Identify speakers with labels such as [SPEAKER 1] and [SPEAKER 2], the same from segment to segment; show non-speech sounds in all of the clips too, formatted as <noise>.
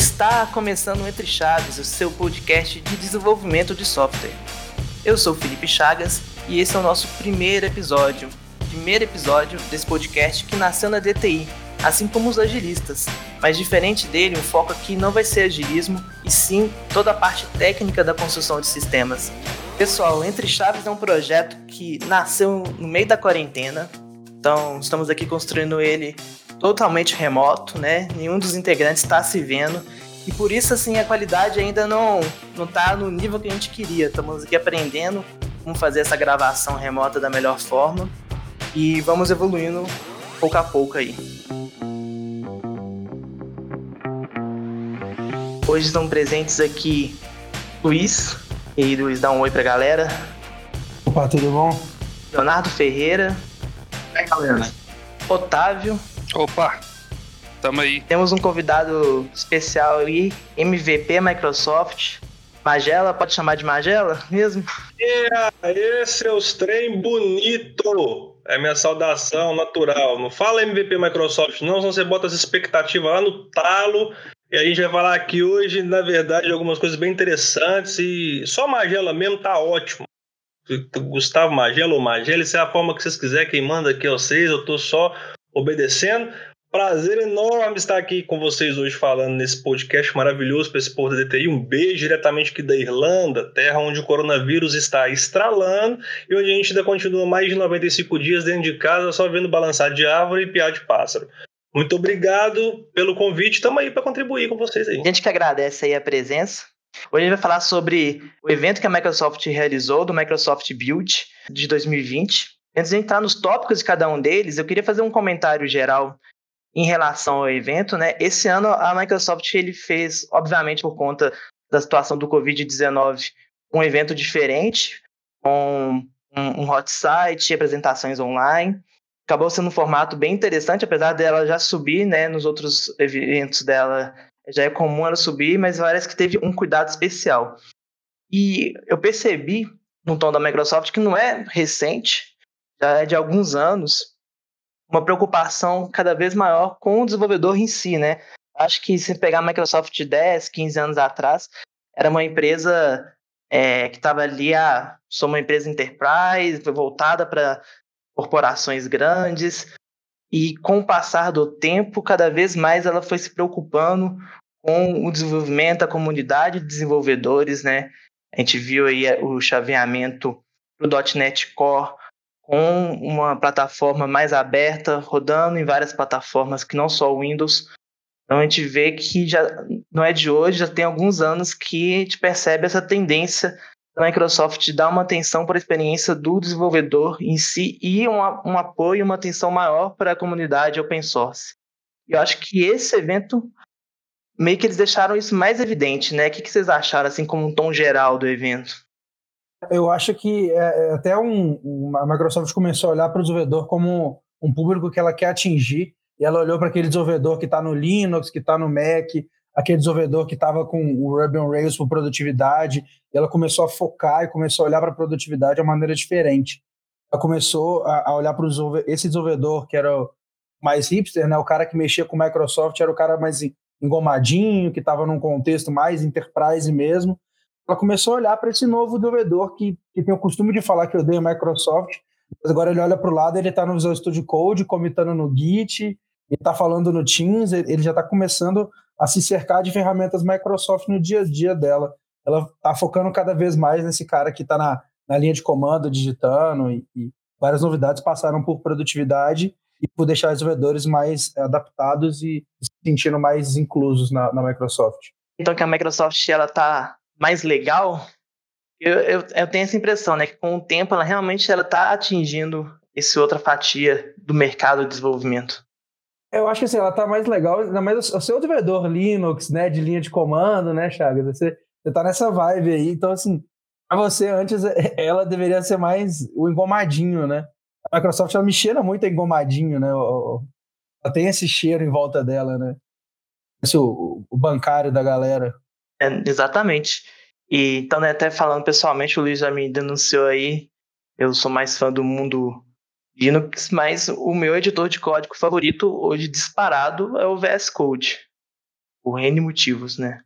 [SPEAKER 1] Está começando o Entre Chaves, o seu podcast de desenvolvimento de software. Eu sou Felipe Chagas e esse é o nosso primeiro episódio, primeiro episódio desse podcast que nasceu na DTI, assim como os agilistas. Mas diferente dele, o foco aqui não vai ser agilismo, e sim toda a parte técnica da construção de sistemas. Pessoal, Entre Chaves é um projeto que nasceu no meio da quarentena, então estamos aqui construindo ele totalmente remoto, né? Nenhum dos integrantes está se vendo. E por isso, assim, a qualidade ainda não, não tá no nível que a gente queria. Estamos aqui aprendendo como fazer essa gravação remota da melhor forma. E vamos evoluindo pouco a pouco aí. Hoje estão presentes aqui Luiz. E aí, Luiz, dá um oi pra galera.
[SPEAKER 2] Opa, tudo bom?
[SPEAKER 1] Leonardo Ferreira.
[SPEAKER 3] É, galera.
[SPEAKER 1] Otávio.
[SPEAKER 4] Opa, tamo aí.
[SPEAKER 1] Temos um convidado especial aí, MVP Microsoft. Magela, pode chamar de Magela mesmo?
[SPEAKER 3] Yeah, esse é os trem bonito. É minha saudação natural. Não fala MVP Microsoft, não, senão você bota as expectativas lá no talo. E a gente vai falar aqui hoje, na verdade, de algumas coisas bem interessantes. E só Magela mesmo tá ótimo. Gustavo Magela ou Magela, se é a forma que vocês quiserem, quem manda aqui é vocês, eu tô só obedecendo. Prazer enorme estar aqui com vocês hoje falando nesse podcast maravilhoso para esse povo da DTI. Um beijo diretamente aqui da Irlanda, terra onde o coronavírus está estralando e onde a gente ainda continua mais de 95 dias dentro de casa só vendo balançar de árvore e piar de pássaro. Muito obrigado pelo convite, estamos aí para contribuir com vocês aí.
[SPEAKER 1] A gente que agradece aí a presença. Hoje a gente vai falar sobre o evento que a Microsoft realizou, do Microsoft Build de 2020. Antes de entrar nos tópicos de cada um deles, eu queria fazer um comentário geral em relação ao evento, né? Esse ano a Microsoft ele fez, obviamente por conta da situação do Covid-19, um evento diferente, com um, um hot site, apresentações online. Acabou sendo um formato bem interessante, apesar dela já subir, né? Nos outros eventos dela já é comum ela subir, mas parece que teve um cuidado especial. E eu percebi no tom da Microsoft que não é recente, já é de alguns anos, uma preocupação cada vez maior com o desenvolvedor em si, né? Acho que se pegar a Microsoft 10, 15 anos atrás, era uma empresa é, que estava ali, ah, sou uma empresa enterprise, voltada para corporações grandes, e com o passar do tempo, cada vez mais ela foi se preocupando com o desenvolvimento, a comunidade de desenvolvedores, né? A gente viu aí o chaveamento para o .NET Core, com uma plataforma mais aberta, rodando em várias plataformas que não só o Windows. Então a gente vê que já não é de hoje, já tem alguns anos que a gente percebe essa tendência da Microsoft de dar uma atenção para a experiência do desenvolvedor em si e um, um apoio, uma atenção maior para a comunidade open source. Eu acho que esse evento meio que eles deixaram isso mais evidente, né? O que vocês acharam, assim, como um tom geral do evento?
[SPEAKER 2] Eu acho que é, é até um, a Microsoft começou a olhar para o desenvolvedor como um público que ela quer atingir, e ela olhou para aquele desenvolvedor que está no Linux, que está no Mac, aquele desenvolvedor que estava com o Ruby on Rails por produtividade, e ela começou a focar e começou a olhar para a produtividade de uma maneira diferente. Ela começou a, a olhar para esse desenvolvedor que era mais hipster, né, o cara que mexia com Microsoft era o cara mais engomadinho, que estava num contexto mais enterprise mesmo, ela começou a olhar para esse novo desenvolvedor que, que tem o costume de falar que odeia Microsoft, mas agora ele olha para o lado, ele está no Visual Studio Code, comitando no Git, ele está falando no Teams, ele já está começando a se cercar de ferramentas Microsoft no dia a dia dela. Ela está focando cada vez mais nesse cara que está na, na linha de comando, digitando, e, e várias novidades passaram por produtividade e por deixar os desenvolvedores mais adaptados e se sentindo mais inclusos na, na Microsoft.
[SPEAKER 1] Então que a Microsoft ela está mais legal, eu, eu, eu, tenho essa impressão, né? Que com o tempo ela realmente ela está atingindo essa outra fatia do mercado de desenvolvimento.
[SPEAKER 2] Eu acho que assim, ela está mais legal, mas o seu desenvolvedor Linux, né, de linha de comando, né, Chagas? Você, você tá nessa vibe aí, então assim, para você antes ela deveria ser mais o engomadinho, né? A Microsoft ela me cheira muito engomadinho, né? Ela tem esse cheiro em volta dela, né? Esse, o, o bancário da galera.
[SPEAKER 1] É, exatamente. E então, né, até falando pessoalmente, o Luiz já me denunciou aí. Eu sou mais fã do mundo Linux, mas o meu editor de código favorito hoje disparado é o VS Code. por N motivos, né?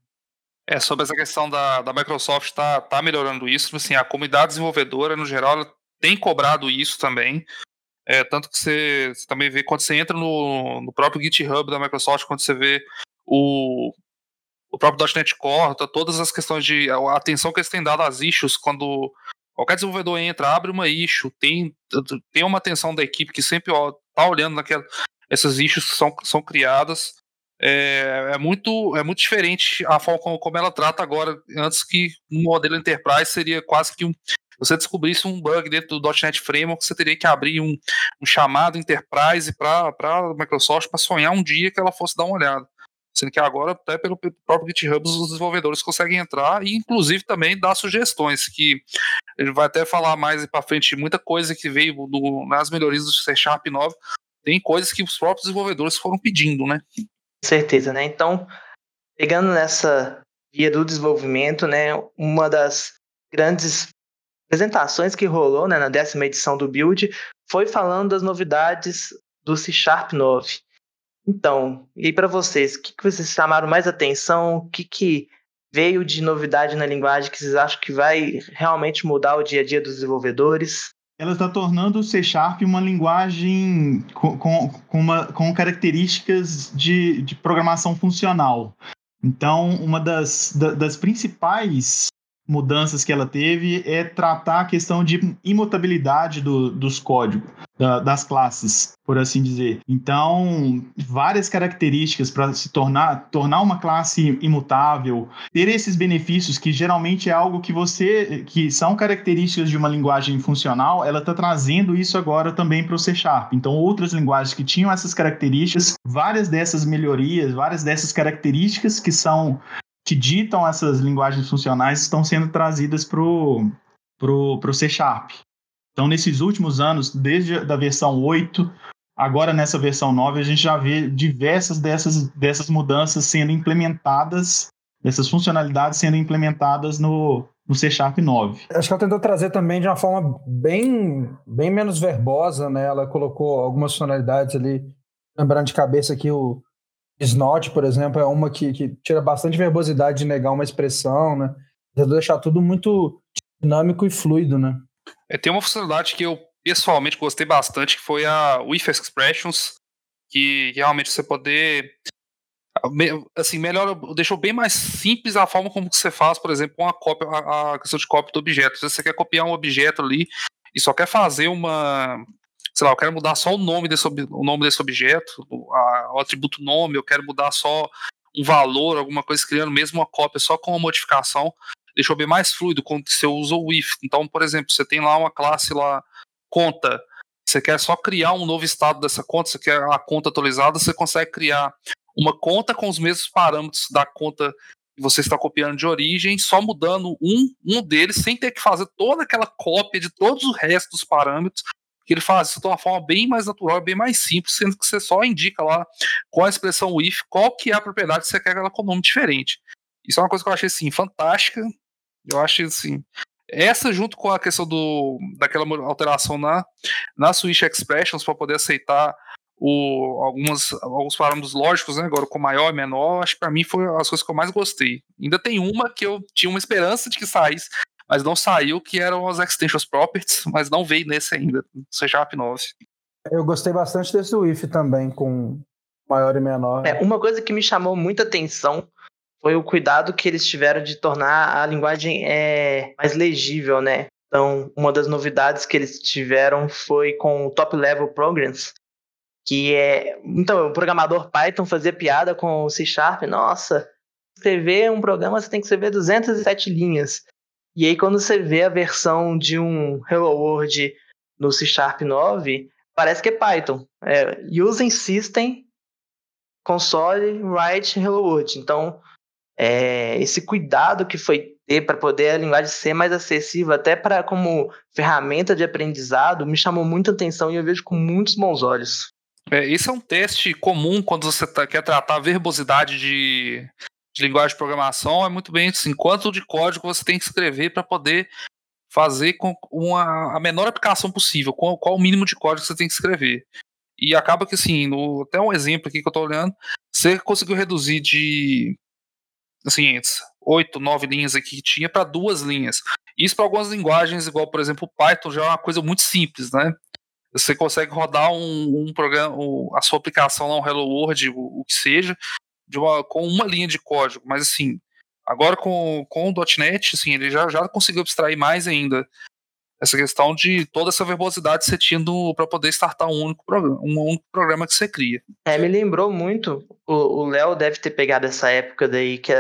[SPEAKER 4] É, sobre essa questão da, da Microsoft tá, tá melhorando isso, tipo assim, a comunidade desenvolvedora, no geral, tem cobrado isso também. É, tanto que você, você, também vê quando você entra no, no próprio GitHub da Microsoft, quando você vê o, o próprio .NET Core, todas as questões de a atenção que eles têm dado às issues, quando qualquer desenvolvedor entra, abre uma issue, tem, tem uma atenção da equipe que sempre ó, tá olhando naquela, essas issues que são, são criadas é, é, muito, é muito diferente a forma como, como, ela trata agora, antes que um modelo Enterprise seria quase que um. Você descobrisse um bug dentro do .NET Framework, você teria que abrir um, um chamado Enterprise para a Microsoft para sonhar um dia que ela fosse dar uma olhada. Sendo que agora, até pelo próprio GitHub, os desenvolvedores conseguem entrar e, inclusive, também dar sugestões. Que ele vai até falar mais para frente muita coisa que veio nas melhorias do C Sharp 9. Tem coisas que os próprios desenvolvedores foram pedindo, né?
[SPEAKER 1] certeza, né? Então, pegando nessa via do desenvolvimento, né, uma das grandes apresentações que rolou né, na décima edição do Build foi falando das novidades do C Sharp 9. Então, e para vocês, o que, que vocês chamaram mais atenção? O que, que veio de novidade na linguagem que vocês acham que vai realmente mudar o dia a dia dos desenvolvedores?
[SPEAKER 5] ela está tornando o C Sharp uma linguagem com, com, com, uma, com características de, de programação funcional. Então, uma das, das principais mudanças que ela teve é tratar a questão de imutabilidade do, dos códigos, da, das classes, por assim dizer. Então, várias características para se tornar, tornar uma classe imutável, ter esses benefícios que geralmente é algo que você, que são características de uma linguagem funcional, ela está trazendo isso agora também para o C Sharp. Então, outras linguagens que tinham essas características, várias dessas melhorias, várias dessas características que são que ditam essas linguagens funcionais estão sendo trazidas para o pro, pro C Sharp. Então, nesses últimos anos, desde a versão 8, agora nessa versão 9, a gente já vê diversas dessas, dessas mudanças sendo implementadas, dessas funcionalidades sendo implementadas no, no C Sharp 9.
[SPEAKER 2] Acho que ela tentou trazer também de uma forma bem, bem menos verbosa, né? Ela colocou algumas funcionalidades ali, lembrando de cabeça aqui o Snot, por exemplo, é uma que, que tira bastante verbosidade de negar uma expressão, né? Tentou deixar tudo muito dinâmico e fluido, né?
[SPEAKER 4] É, tem uma funcionalidade que eu pessoalmente gostei bastante, que foi a With Expressions, que realmente você poder assim, melhor, deixou bem mais simples a forma como você faz, por exemplo, uma cópia, a, a questão de cópia do objeto. Se você quer copiar um objeto ali e só quer fazer uma, sei lá, eu quero mudar só o nome desse, o nome desse objeto, a, o atributo nome, eu quero mudar só um valor, alguma coisa, criando mesmo uma cópia só com uma modificação, deixou bem mais fluido quando você usa o if. Então, por exemplo, você tem lá uma classe lá, conta, você quer só criar um novo estado dessa conta, você quer a conta atualizada, você consegue criar uma conta com os mesmos parâmetros da conta que você está copiando de origem, só mudando um, um deles, sem ter que fazer toda aquela cópia de todos os restos dos parâmetros, que ele faz isso de uma forma bem mais natural, bem mais simples, sendo que você só indica lá com a expressão if qual que é a propriedade que você quer que ela com nome diferente. Isso é uma coisa que eu achei assim fantástica. Eu acho assim, essa junto com a questão do daquela alteração na na switch expressions para poder aceitar o, algumas, alguns parâmetros lógicos, né, agora com maior e menor, acho que para mim foi as coisas que eu mais gostei. Ainda tem uma que eu tinha uma esperança de que saísse, mas não saiu, que eram as Extensions Properties, <laughs> mas não veio nesse ainda, C Sharp 9.
[SPEAKER 2] Eu gostei bastante desse if também, com maior e menor.
[SPEAKER 1] É, uma coisa que me chamou muita atenção foi o cuidado que eles tiveram de tornar a linguagem é, mais legível, né? Então, uma das novidades que eles tiveram foi com o Top Level Programs, que é. Então, o programador Python fazia piada com o C Sharp, nossa, escrever um programa você tem que escrever 207 linhas. E aí, quando você vê a versão de um Hello World no C Sharp 9, parece que é Python. É Using System Console Write Hello World. Então, é, esse cuidado que foi ter para poder a linguagem ser mais acessível, até para como ferramenta de aprendizado, me chamou muita atenção e eu vejo com muitos bons olhos.
[SPEAKER 4] É, esse é um teste comum quando você tá, quer tratar a verbosidade de, de linguagem de programação é muito bem assim, quanto de código você tem que escrever para poder fazer com uma, a menor aplicação possível, qual, qual o mínimo de código você tem que escrever. E acaba que, assim, no, até um exemplo aqui que eu estou olhando, você conseguiu reduzir de, assim, oito, nove linhas aqui que tinha para duas linhas. Isso para algumas linguagens, igual, por exemplo, Python, já é uma coisa muito simples, né? Você consegue rodar um, um programa, a sua aplicação lá, um Hello World, o, o que seja, uma, com uma linha de código. Mas, assim, agora com, com o .NET, assim, ele já, já conseguiu abstrair mais ainda essa questão de toda essa verbosidade você tendo para poder startar um único programa, um único programa que você cria.
[SPEAKER 1] É, me lembrou muito, o Léo deve ter pegado essa época daí que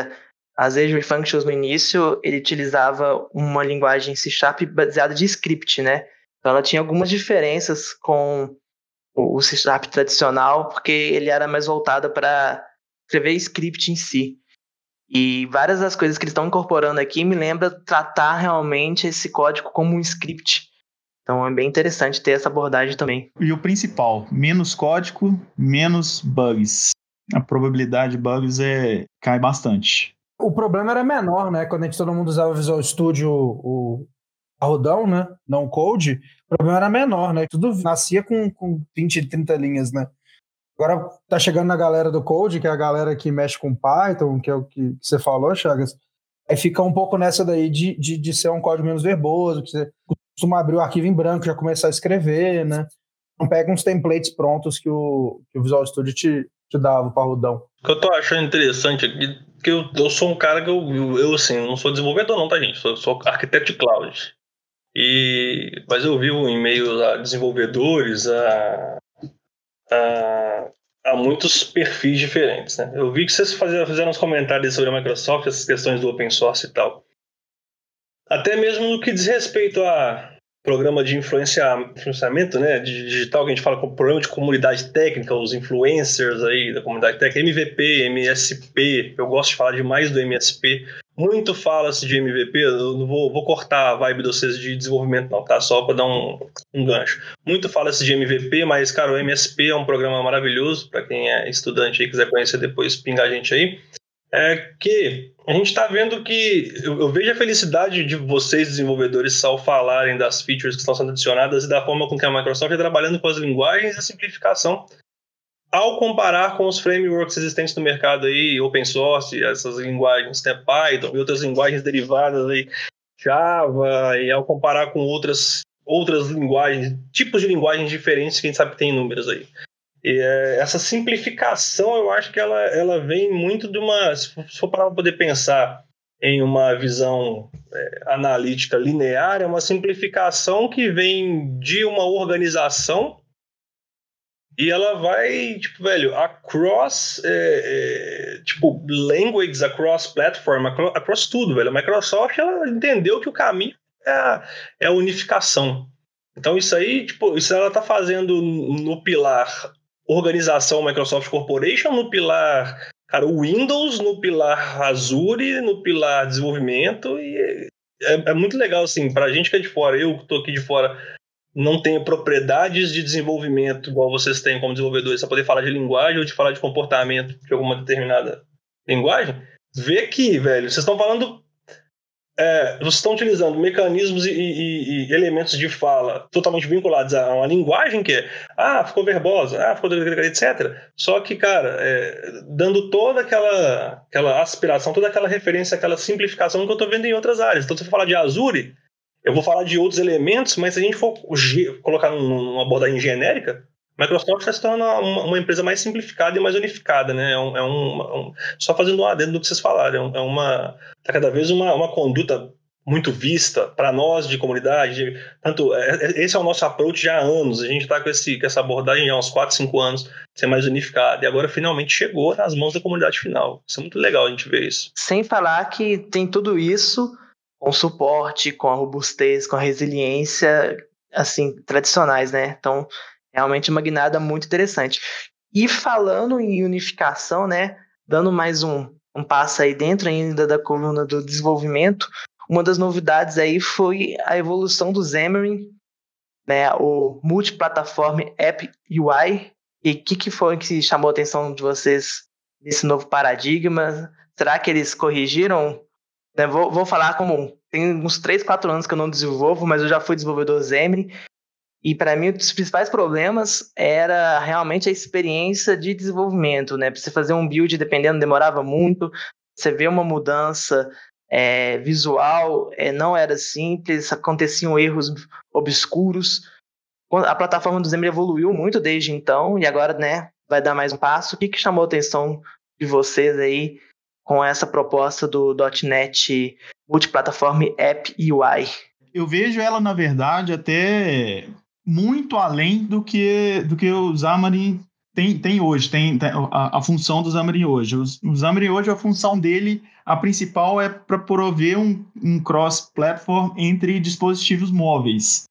[SPEAKER 1] as Azure Functions no início, ele utilizava uma linguagem C Sharp baseada de script, né? Então ela tinha algumas diferenças com o C Sharp tradicional, porque ele era mais voltado para escrever script em si. E várias das coisas que eles estão incorporando aqui me lembra tratar realmente esse código como um script. Então é bem interessante ter essa abordagem também.
[SPEAKER 5] E o principal, menos código, menos bugs. A probabilidade de bugs é cai bastante.
[SPEAKER 2] O problema era menor, né? Quando a gente todo mundo usava o Visual Studio, o Rodão, né? Não code, o problema era menor, né? Tudo nascia com, com 20, 30 linhas, né? Agora tá chegando na galera do Code, que é a galera que mexe com Python, que é o que, você falou, Chagas. Aí fica um pouco nessa daí de, de, de ser um código menos verboso, que você costuma abrir o arquivo em branco e já começar a escrever, né? Não pega uns templates prontos que o, que o Visual Studio te, te dava, o parrudão.
[SPEAKER 3] O que eu tô achando interessante aqui, que eu, eu sou um cara que eu, eu, assim, não sou desenvolvedor não, tá, gente? Sou, sou arquiteto de cloud. E, mas eu vivo em meio a desenvolvedores, a a, muitos perfis diferentes. Né? Eu vi que vocês fizeram uns comentários sobre a Microsoft, essas questões do open source e tal. Até mesmo no que diz respeito a programa de influenciamento né, digital, que a gente fala com programa de comunidade técnica, os influencers aí da comunidade técnica, MVP, MSP, eu gosto de falar demais do MSP, muito fala-se de MVP, eu não vou, vou, cortar a vibe de vocês de desenvolvimento, não, tá? Só para dar um, um gancho. Muito fala-se de MVP, mas, cara, o MSP é um programa maravilhoso, para quem é estudante e quiser conhecer depois, pinga a gente aí. É que a gente está vendo que eu, eu, vejo a felicidade de vocês, desenvolvedores, ao falarem das features que estão sendo adicionadas e da forma com que a Microsoft está trabalhando com as linguagens e a simplificação ao comparar com os frameworks existentes no mercado aí, open source, essas linguagens, né, Python e outras linguagens derivadas aí, Java, e ao comparar com outras, outras linguagens, tipos de linguagens diferentes que a gente sabe que tem inúmeras aí. E, é, essa simplificação, eu acho que ela, ela vem muito de uma. Se for para poder pensar em uma visão é, analítica linear, é uma simplificação que vem de uma organização e ela vai, tipo, velho, across, é, é, tipo, languages, across platform, across, tudo, velho. A Microsoft, ela entendeu que o caminho é a, é a unificação. Então, isso aí, tipo, isso ela tá fazendo no pilar organização Microsoft Corporation, no pilar, cara, Windows, no pilar Azure, no pilar desenvolvimento, e é, é muito legal, assim, pra gente que é de fora, eu que tô aqui de fora, não tenho propriedades de desenvolvimento igual vocês têm como desenvolvedores, para poder falar de linguagem ou de falar de comportamento de alguma determinada linguagem, vê que, velho, vocês estão falando. É, vocês estão utilizando mecanismos e, e, e, elementos de fala totalmente vinculados a uma linguagem que é, ah, ficou verbosa, ah, ficou etc. Só que, cara, é, dando toda aquela, aquela aspiração, toda aquela referência, aquela simplificação que eu estou vendo em outras áreas. Então, se você falar de Azure, eu vou falar de outros elementos, mas se a gente for colocar numa abordagem genérica, Microsoft está se tornando uma, uma, empresa mais simplificada e mais unificada, né? É um, é um, um só fazendo um adendo do que vocês falaram, é, é uma tá cada vez uma, uma conduta muito vista para nós de comunidade. Tanto é, é, esse é o nosso approach já há anos. A gente está com, esse, com essa abordagem há uns 4, 5 anos, ser mais unificada. E agora finalmente chegou nas mãos da comunidade final. Isso é muito legal a gente ver isso.
[SPEAKER 1] Sem falar que tem tudo isso com suporte, com a robustez, com a resiliência, assim, tradicionais, né? Então, realmente uma guinada muito interessante. E falando em unificação, né? Dando mais um, um passo aí dentro ainda da coluna do desenvolvimento, uma das novidades aí foi a evolução do Xamarin, né? O Multiplataform App UI. E o que, que foi que chamou a atenção de vocês nesse novo paradigma? Será que eles corrigiram né, vou, vou falar como tem uns 3, 4 anos que eu não desenvolvo, mas eu já fui desenvolvedor Xamarin. E para mim, um dos principais problemas era realmente a experiência de desenvolvimento, né? Para você fazer um build, dependendo, demorava muito. Você vê uma mudança é, visual, é, não era simples, aconteciam erros obscuros. A plataforma do Xamarin evoluiu muito desde então e agora, né, vai dar mais um passo. O que, que chamou a atenção de vocês aí com essa proposta do .NET Multiplataforma App UI?
[SPEAKER 5] Eu vejo ela, na verdade, até muito além do que, do que o Xamarin tem, tem hoje, tem, tem a, a, função do Xamarin hoje. O, o Xamarin hoje, a função dele, a principal é para prover um, um cross-platform entre dispositivos móveis.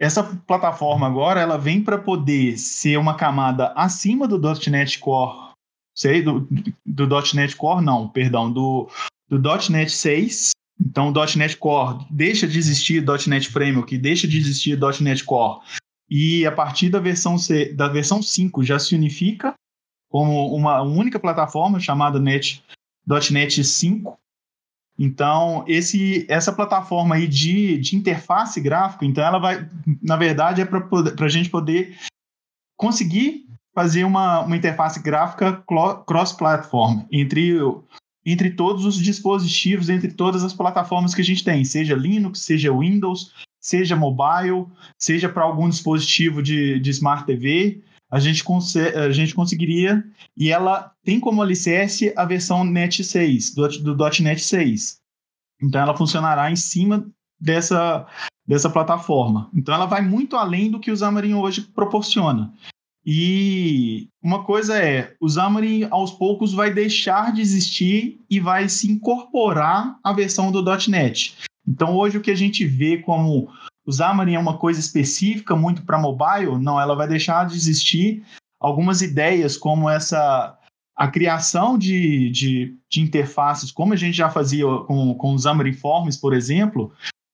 [SPEAKER 5] Essa plataforma agora, ela vem para poder ser uma camada acima do .NET Core, sei, do, do .NET Core não, perdão, do, do .NET 6. Então, .NET Core deixa de existir .NET Framework, deixa de existir .NET Core e a partir da versão, C, da versão 5 já se unifica como uma única plataforma chamada Net, .NET 5. Então, esse, essa plataforma aí de, de interface gráfica, então ela vai, na verdade, é para a gente poder conseguir fazer uma, uma interface gráfica cross-platform entre, entre todos os dispositivos, entre todas as plataformas que a gente tem, seja Linux, seja Windows, seja mobile, seja para algum dispositivo de, de Smart TV, a gente, a gente conseguiria, e ela tem como alicerce a versão NET 6, do, do .NET 6. Então ela funcionará em cima dessa, dessa plataforma. Então ela vai muito além do que o Xamarin hoje proporciona. E uma coisa é, o Xamarin aos poucos vai deixar de existir e vai se incorporar à versão do .NET. Então, hoje, o que a gente vê como o Xamarin é uma coisa específica, muito para mobile, não, ela vai deixar de existir. Algumas ideias, como essa a criação de, de, de interfaces, como a gente já fazia com, com o Xamarin Forms, por exemplo,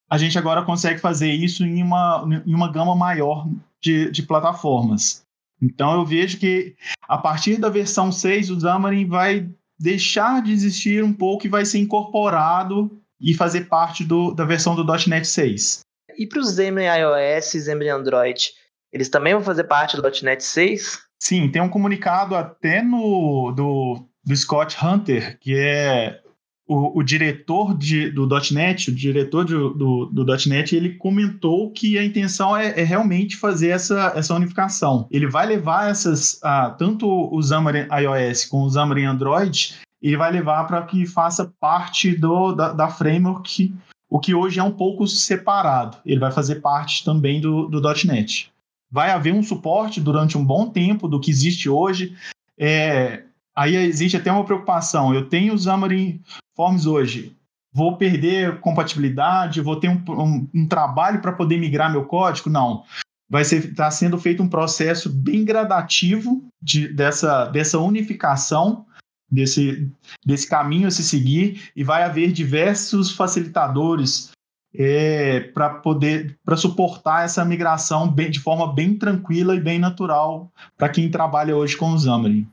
[SPEAKER 5] a gente agora consegue fazer isso em uma, em uma gama maior de, de plataformas. Então eu vejo que a partir da versão 6, o Xamarin vai deixar de existir um pouco e vai ser incorporado e fazer parte do, da versão do .NET 6.
[SPEAKER 1] E para os Xamarin iOS e Xamarin Android, eles também vão fazer parte do .NET 6?
[SPEAKER 5] Sim, tem um comunicado até no do, do Scott Hunter, que é o, o diretor de, do .NET, o diretor de, do, do .NET, ele comentou que a intenção é, é, realmente fazer essa, essa unificação. Ele vai levar essas, tanto o Xamarin iOS com o Xamarin Android, e vai levar para que faça parte do, da, da, framework, o que hoje é um pouco separado. Ele vai fazer parte também do, do .NET. Vai haver um suporte durante um bom tempo do que existe hoje. É, aí existe até uma preocupação. Eu tenho os Xamarin Forms hoje. Vou perder compatibilidade? Vou ter um, um, um trabalho para poder migrar meu código? Não vai ser está sendo feito um processo bem gradativo de, dessa, dessa unificação desse, desse caminho a se seguir e vai haver diversos facilitadores é, para poder para suportar essa migração bem, de forma bem tranquila e bem natural para quem trabalha hoje com o Xamarin.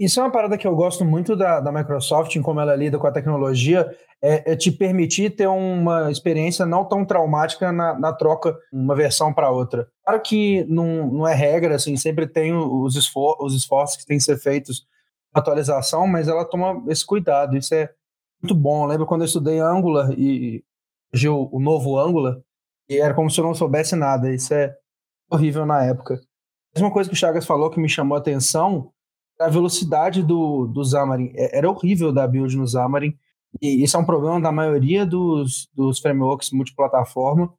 [SPEAKER 2] Isso é uma parada que eu gosto muito da, da Microsoft, em como ela lida com a tecnologia, é, é te permitir ter uma experiência não tão traumática na, na troca uma versão para outra. Claro que não, não é regra, assim, sempre tem os, esfor os esforços que têm que ser feitos atualização, mas ela toma esse cuidado. Isso é muito bom. Lembro quando eu estudei Angular e o, o novo Angular, e era como se eu não soubesse nada. Isso é horrível na época. Uma coisa que o Chagas falou que me chamou a atenção a velocidade do, do Xamarin. É, era horrível da build no Xamarin. E isso é um problema da maioria dos, dos frameworks multiplataforma.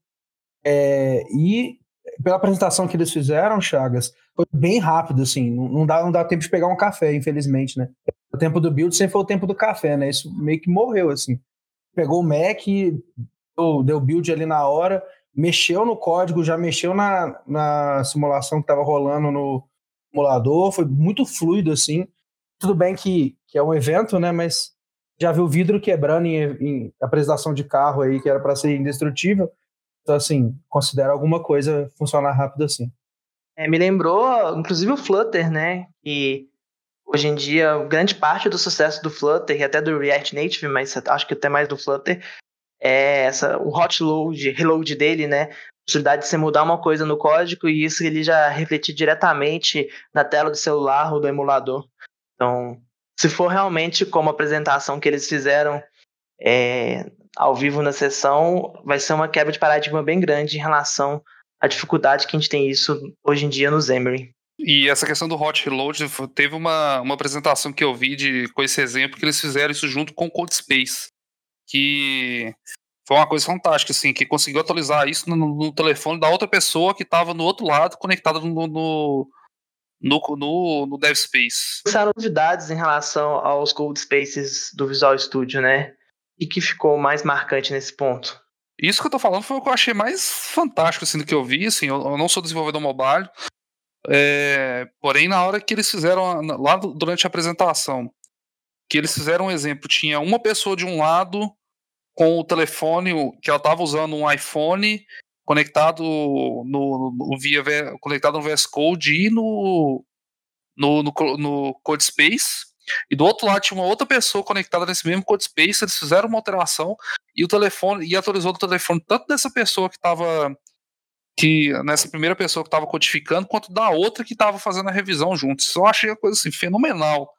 [SPEAKER 2] É, e pela apresentação que eles fizeram, Chagas, foi bem rápido, assim. Não, não, dá, não dá tempo de pegar um café, infelizmente, né? O tempo do build sempre foi o tempo do café, né? Isso meio que morreu, assim. Pegou o Mac, deu, deu build ali na hora, mexeu no código, já mexeu na, na simulação que estava rolando no simulador, foi muito fluido, assim. Tudo bem que, que é um evento, né? Mas já viu vidro quebrando em, em apresentação de carro aí, que era para ser indestrutível então, assim, considera alguma coisa funcionar rápido assim.
[SPEAKER 1] É, me lembrou, inclusive, o Flutter, né? Que hoje em dia, grande parte do sucesso do Flutter e até do React Native, mas acho que até mais do Flutter, é essa, o hot load, reload dele, né? Possibilidade de você mudar uma coisa no código e isso ele já refletir diretamente na tela do celular ou do emulador. Então, se for realmente como a apresentação que eles fizeram é, ao vivo na sessão, vai ser uma quebra de paradigma bem grande em relação à dificuldade que a gente tem isso hoje em dia no Xamarin.
[SPEAKER 4] E essa questão do hot reload, teve uma, uma apresentação que eu vi de, com esse exemplo que eles fizeram isso junto com o CodeSpace, que foi uma coisa fantástica, assim, que conseguiu atualizar isso no, no telefone da outra pessoa que estava no outro lado, conectada no, no, no, no, no.
[SPEAKER 1] São novidades em relação aos CodeSpaces do Visual Studio, né? E que ficou mais marcante nesse ponto?
[SPEAKER 4] Isso que eu tô falando foi o que eu achei mais fantástico, assim, do que eu vi, assim, eu, eu não sou desenvolvedor mobile, é, porém, na hora que eles fizeram, lá durante a apresentação, que eles fizeram um exemplo, tinha uma pessoa de um lado com o telefone, que ela estava usando um iPhone conectado no, no, via conectado no VS Code e no, no, no, no CodeSpace. E do outro lado tinha uma outra pessoa conectada nesse mesmo CodeSpace. Eles fizeram uma alteração e o telefone e atualizou o telefone tanto dessa pessoa que estava que nessa primeira pessoa que estava codificando, quanto da outra que estava fazendo a revisão juntos. Eu achei a coisa assim fenomenal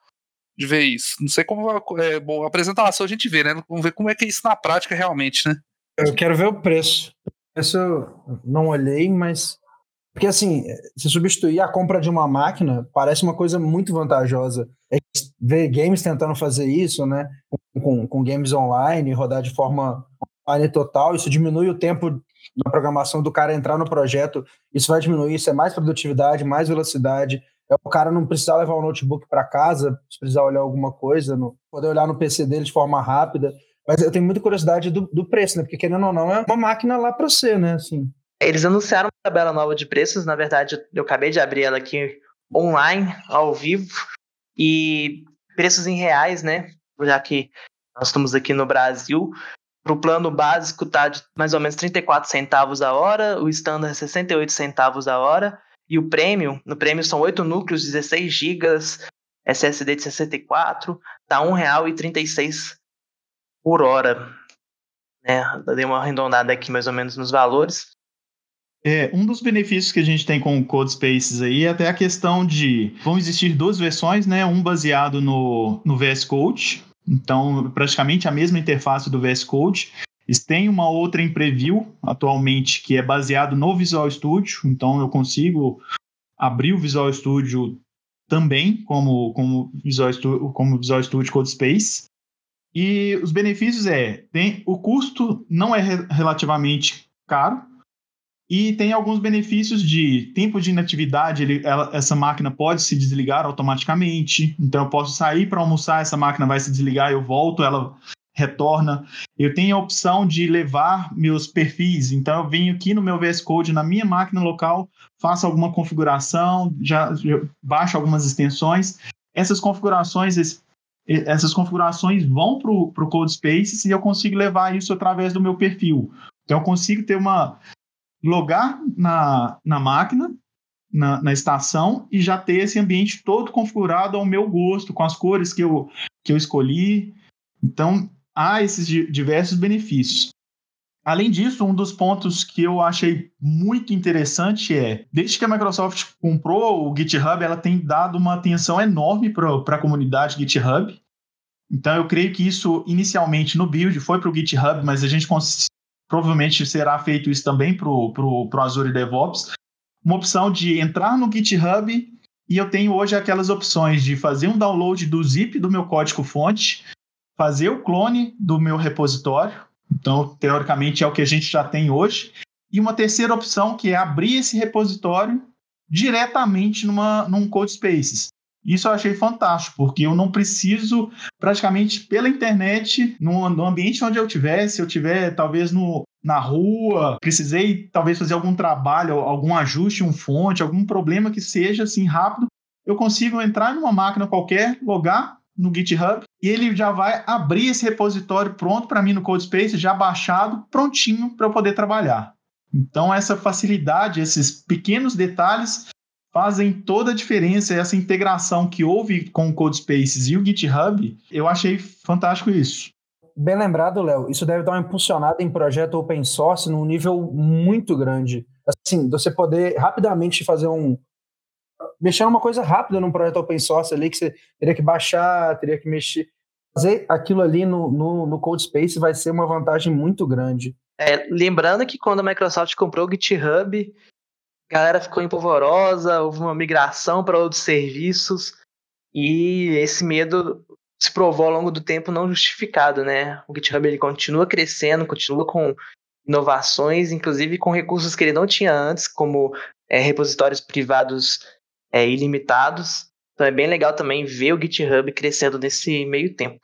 [SPEAKER 4] de ver isso. Não sei como é bom, a apresentação a gente vê, né? Vamos ver como é que é isso na prática realmente, né?
[SPEAKER 2] Eu quero ver o preço. Isso eu não olhei, mas porque assim, se substituir a compra de uma máquina parece uma coisa muito vantajosa. É ver games tentando fazer isso, né? Com, com games online, rodar de forma online total, isso diminui o tempo na programação do cara entrar no projeto, isso vai diminuir, isso é mais produtividade, mais velocidade, o cara não precisar levar o notebook para casa, se precisar olhar alguma coisa, no, poder olhar no PC dele de forma rápida. Mas eu tenho muita curiosidade do, do preço, né? Porque querendo ou não, é uma máquina lá para você, né? Assim.
[SPEAKER 1] Eles anunciaram uma tabela nova de preços, na verdade, eu acabei de abrir ela aqui online, ao vivo, e preços em reais, né? Já que nós estamos aqui no Brasil, para o plano básico tá de mais ou menos 34 centavos a hora, o standard 68 centavos a hora, e o prêmio, no prêmio são 8 núcleos, 16 gigas, SSD de 64, tá R$ 1,36 por hora. Né? Dei uma arredondada aqui mais ou menos nos valores.
[SPEAKER 5] É, um dos benefícios que a gente tem com o CodeSpaces aí é até a questão de vão existir duas versões, né? Um baseado no, no VS Code, então praticamente a mesma interface do VS Code, eles têm uma outra em preview atualmente que é baseado no Visual Studio, então eu consigo abrir o Visual Studio também como, como, Visual, Studio, como Visual Studio Code Space. E os benefícios é, tem, o custo não é re relativamente caro e tem alguns benefícios de tempo de inatividade, ele, ela, essa máquina pode se desligar automaticamente, então eu posso sair para almoçar, essa máquina vai se desligar, eu volto, ela retorna. Eu tenho a opção de levar meus perfis, então eu venho aqui no meu VS Code, na minha máquina local, faço alguma configuração, já, já baixo algumas extensões. Essas configurações, essas configurações vão para o CodeSpace e eu consigo levar isso através do meu perfil. Então eu consigo ter uma logar na, na máquina, na, na, estação e já ter esse ambiente todo configurado ao meu gosto, com as cores que eu, que eu escolhi. Então, há esses diversos benefícios. Além disso, um dos pontos que eu achei muito interessante é, desde que a Microsoft comprou o GitHub, ela tem dado uma atenção enorme para a comunidade GitHub. Então, eu creio que isso, inicialmente, no build, foi para o GitHub, mas a gente provavelmente será feito isso também para o Azure DevOps. Uma opção de entrar no GitHub e eu tenho hoje aquelas opções de fazer um download do zip do meu código-fonte, fazer o clone do meu repositório. Então, teoricamente, é o que a gente já tem hoje. E uma terceira opção, que é abrir esse repositório diretamente numa, num Codespaces. Isso eu achei fantástico, porque eu não preciso, praticamente pela internet, no, no ambiente onde eu estiver, se eu estiver talvez no, na rua, precisei talvez fazer algum trabalho, algum ajuste, um fonte, algum problema que seja assim rápido, eu consigo entrar numa máquina qualquer, logar no GitHub e ele já vai abrir esse repositório pronto para mim no CodeSpace, já baixado, prontinho para eu poder trabalhar. Então, essa facilidade, esses pequenos detalhes fazem toda a diferença. Essa integração que houve com o CodeSpaces e o GitHub, eu achei fantástico isso.
[SPEAKER 2] bem lembrado, Léo. Isso deve dar uma impulsionada em projeto open source num nível muito grande. Assim, você poder rapidamente fazer um. Mexer numa coisa rápida num projeto open source ali, que você teria que baixar, teria que mexer. Fazer aquilo ali no, no, no Code Space vai ser uma vantagem muito grande.
[SPEAKER 1] É, lembrando que quando a Microsoft comprou o GitHub, a galera ficou empolvorosa, houve uma migração para outros serviços, e esse medo se provou ao longo do tempo não justificado, né? O GitHub ele continua crescendo, continua com inovações, inclusive com recursos que ele não tinha antes, como é, repositórios privados é, ilimitados. Então é bem legal também ver o GitHub crescendo nesse meio tempo.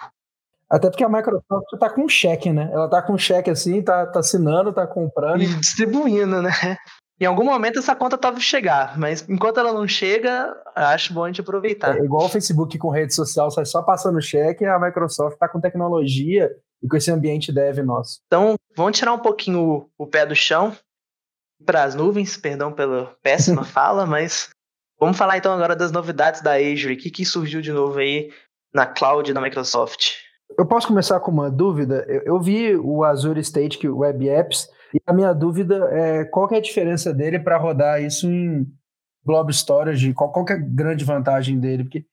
[SPEAKER 2] Até porque a Microsoft está com cheque, né? Ela está com cheque assim, tá, tá assinando, tá comprando.
[SPEAKER 1] E distribuindo, né? Em algum momento essa conta tava chegar, mas enquanto ela não chega, acho bom a gente aproveitar.
[SPEAKER 2] É igual o Facebook com rede social, sai só passando cheque, a Microsoft tá com tecnologia e com esse ambiente dev nosso.
[SPEAKER 1] Então, vamos tirar um pouquinho o, o pé do chão para as nuvens, perdão pela péssima <laughs> fala, mas vamos falar então agora das novidades da Azure. O que, que surgiu de novo aí na cloud da Microsoft?
[SPEAKER 2] Eu posso começar com uma dúvida? Eu, eu vi o Azure State Web Apps e a minha dúvida é qual é a diferença dele para rodar isso em Blob Storage? Qual, qual é a grande vantagem dele? Porque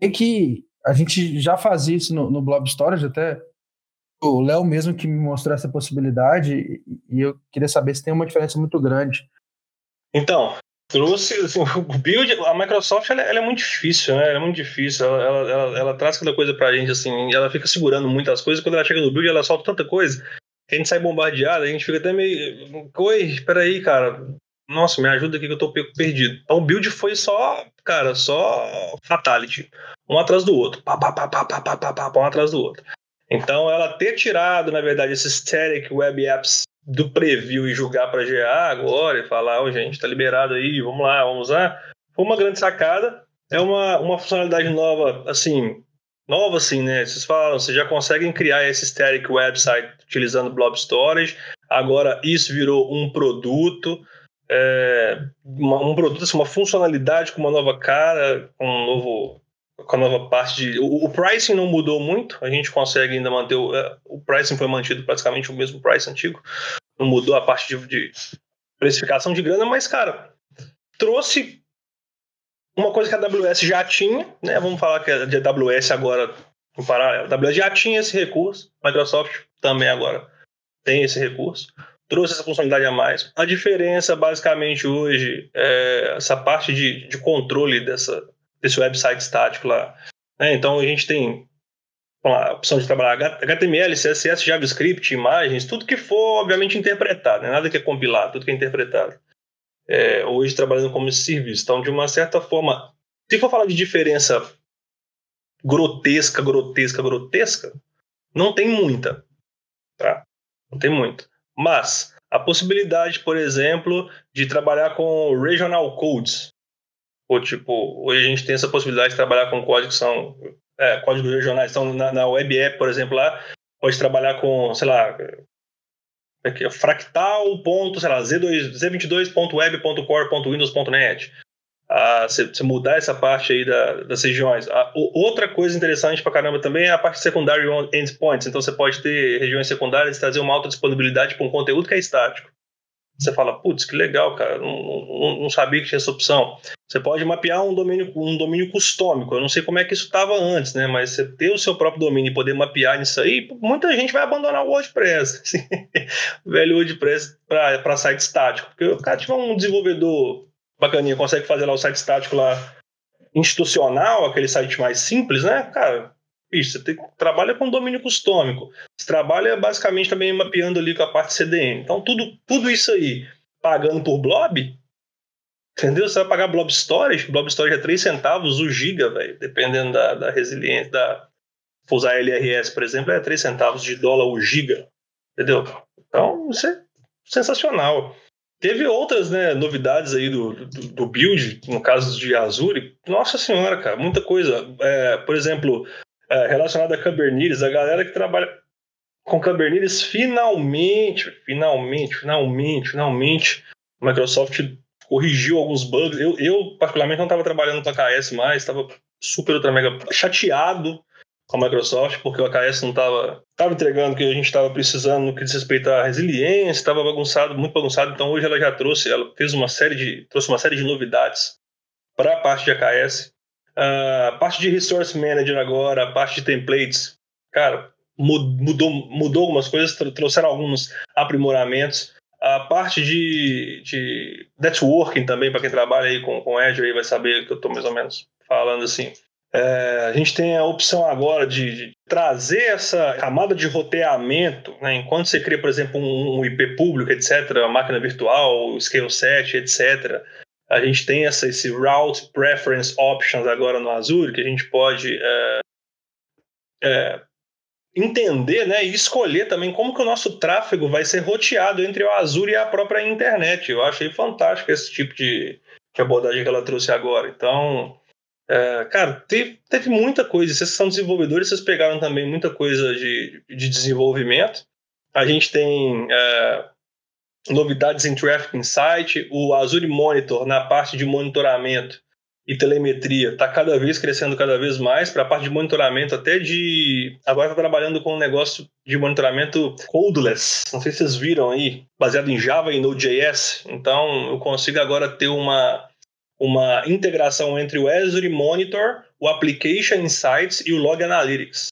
[SPEAKER 2] é que a gente já faz isso no, no Blob Storage, até o Léo mesmo que me mostrou essa possibilidade, e eu queria saber se tem uma diferença muito grande.
[SPEAKER 3] Então, trouxe o build, a Microsoft ela, ela, é muito difícil, né? Ela é muito difícil. Ela, ela, ela, ela traz cada coisa pra gente, assim, ela fica segurando muitas coisas. Quando ela chega no build, ela solta tanta coisa a gente sai bombardeado, a gente fica até meio. Oi, peraí, cara. Nossa, me ajuda aqui que eu tô perdido. Então o build foi só, cara, só fatality. Um atrás do outro. Pá, pá, pá, pá, pá, pá, pá, pá, um atrás do outro. Então ela ter tirado, na verdade, esses static web apps do preview e julgar para GA agora e falar, ó, oh, gente, tá liberado aí, vamos lá, vamos usar, foi uma grande sacada. É uma, uma funcionalidade nova, assim, nova assim, né? Vocês falaram, vocês já conseguem criar esse static website utilizando Blob Storage. Agora isso virou um produto, é, uma, um produto, assim, uma funcionalidade com uma nova cara, com um novo com a nova parte de. O, o, pricing não mudou muito, a gente consegue ainda manter. O, é, o pricing foi mantido praticamente o mesmo price antigo, não mudou a parte de, de precificação de grana, mas, cara, trouxe uma coisa que a AWS já tinha, né? Vamos falar que a AWS agora em paralelo. A AWS já tinha esse recurso, Microsoft também agora tem esse recurso. Trouxe essa funcionalidade a mais. A diferença, basicamente, hoje, é essa parte de, de controle dessa, desse website estático lá. Né? Então, a gente tem a opção de trabalhar HTML, CSS, JavaScript, imagens, tudo que for, obviamente, interpretado. Né? Nada que é compilado, tudo que é interpretado é, hoje trabalhando como serviço. Então, de uma certa forma, se for falar de diferença grotesca, grotesca, grotesca, não tem muita. Tá? Não tem muita. Mas a possibilidade, por exemplo, de trabalhar com regional codes. Ou tipo, hoje a gente tem essa possibilidade de trabalhar com códigos são é, códigos regionais. Então, na, na web app, por exemplo, lá, pode trabalhar com, sei lá, aqui, fractal ponto, sei lá, Z2, z22.web.core.windows.net. Ah, você, mudar essa parte aí da, das regiões. Ah, outra coisa interessante pra caramba também é a parte secundária endpoints. Então você pode ter regiões secundárias e trazer uma alta disponibilidade para um conteúdo que é estático. Você fala, putz, que legal, cara, não, não, não, sabia que tinha essa opção. Você pode mapear um domínio, um domínio custômico. Eu não sei como é que isso estava antes, né? Mas você ter o seu próprio domínio e poder mapear nisso aí, muita gente vai abandonar o WordPress. <laughs> Assim, velho WordPress para site estático. Porque o cara tiver um desenvolvedor bacaninha, consegue fazer lá o site estático lá institucional, aquele site mais simples, né? Cara, isso, você trabalha com domínio custômico. Você trabalha basicamente também mapeando ali com a parte CDN. Então, tudo, tudo isso aí, pagando por blob, entendeu? Você vai pagar blob storage, blob storage é 3 centavos o giga, velho, dependendo da, da resiliência, da, usar LRS, por exemplo, é 3 centavos de dólar o giga, entendeu? Então, isso é sensacional. Teve outras né, novidades aí do, do, do, build, no caso de Azure. Nossa senhora, cara, muita coisa. É, por exemplo, é, relacionado a Kubernetes, a galera que trabalha com Kubernetes finalmente, finalmente, finalmente, finalmente, a Microsoft corrigiu alguns bugs. Eu, eu particularmente, não estava trabalhando com a KS mais, estava super ultra mega chateado com a Microsoft, porque o AKS não estava tava entregando o que a gente estava precisando no que diz respeito à resiliência, estava bagunçado, muito bagunçado. Então hoje ela já trouxe, ela fez uma série de trouxe uma série de novidades para a parte de AKS. A parte de Resource Manager agora, a parte de templates, cara, mudou, mudou algumas coisas, trouxeram alguns aprimoramentos. A parte de, de networking também, para quem trabalha aí com, com Azure, aí vai saber que eu estou mais ou menos falando assim. É, a gente tem a opção agora de, de, trazer essa camada de roteamento, né, enquanto você cria, por exemplo, um, um IP público, etc., máquina virtual, scale set, etc., a gente tem essa, esse Route Preference Options agora no Azure, que a gente pode é, é, entender né, e escolher também como que o nosso tráfego vai ser roteado entre o Azure e a própria internet. Eu achei fantástico esse tipo de, de abordagem que ela trouxe agora. Então, é, cara, teve, teve muita coisa. Vocês são desenvolvedores, vocês pegaram também muita coisa de, de desenvolvimento. A gente tem é, novidades em Traffic Insight, o Azure Monitor na parte de monitoramento e telemetria está cada vez crescendo cada vez mais para a parte de monitoramento até de agora está trabalhando com um negócio de monitoramento codeless. Não sei se vocês viram aí baseado em Java e Node.js então eu consigo agora ter uma uma integração entre o Azure Monitor, o Application Insights e o Log Analytics.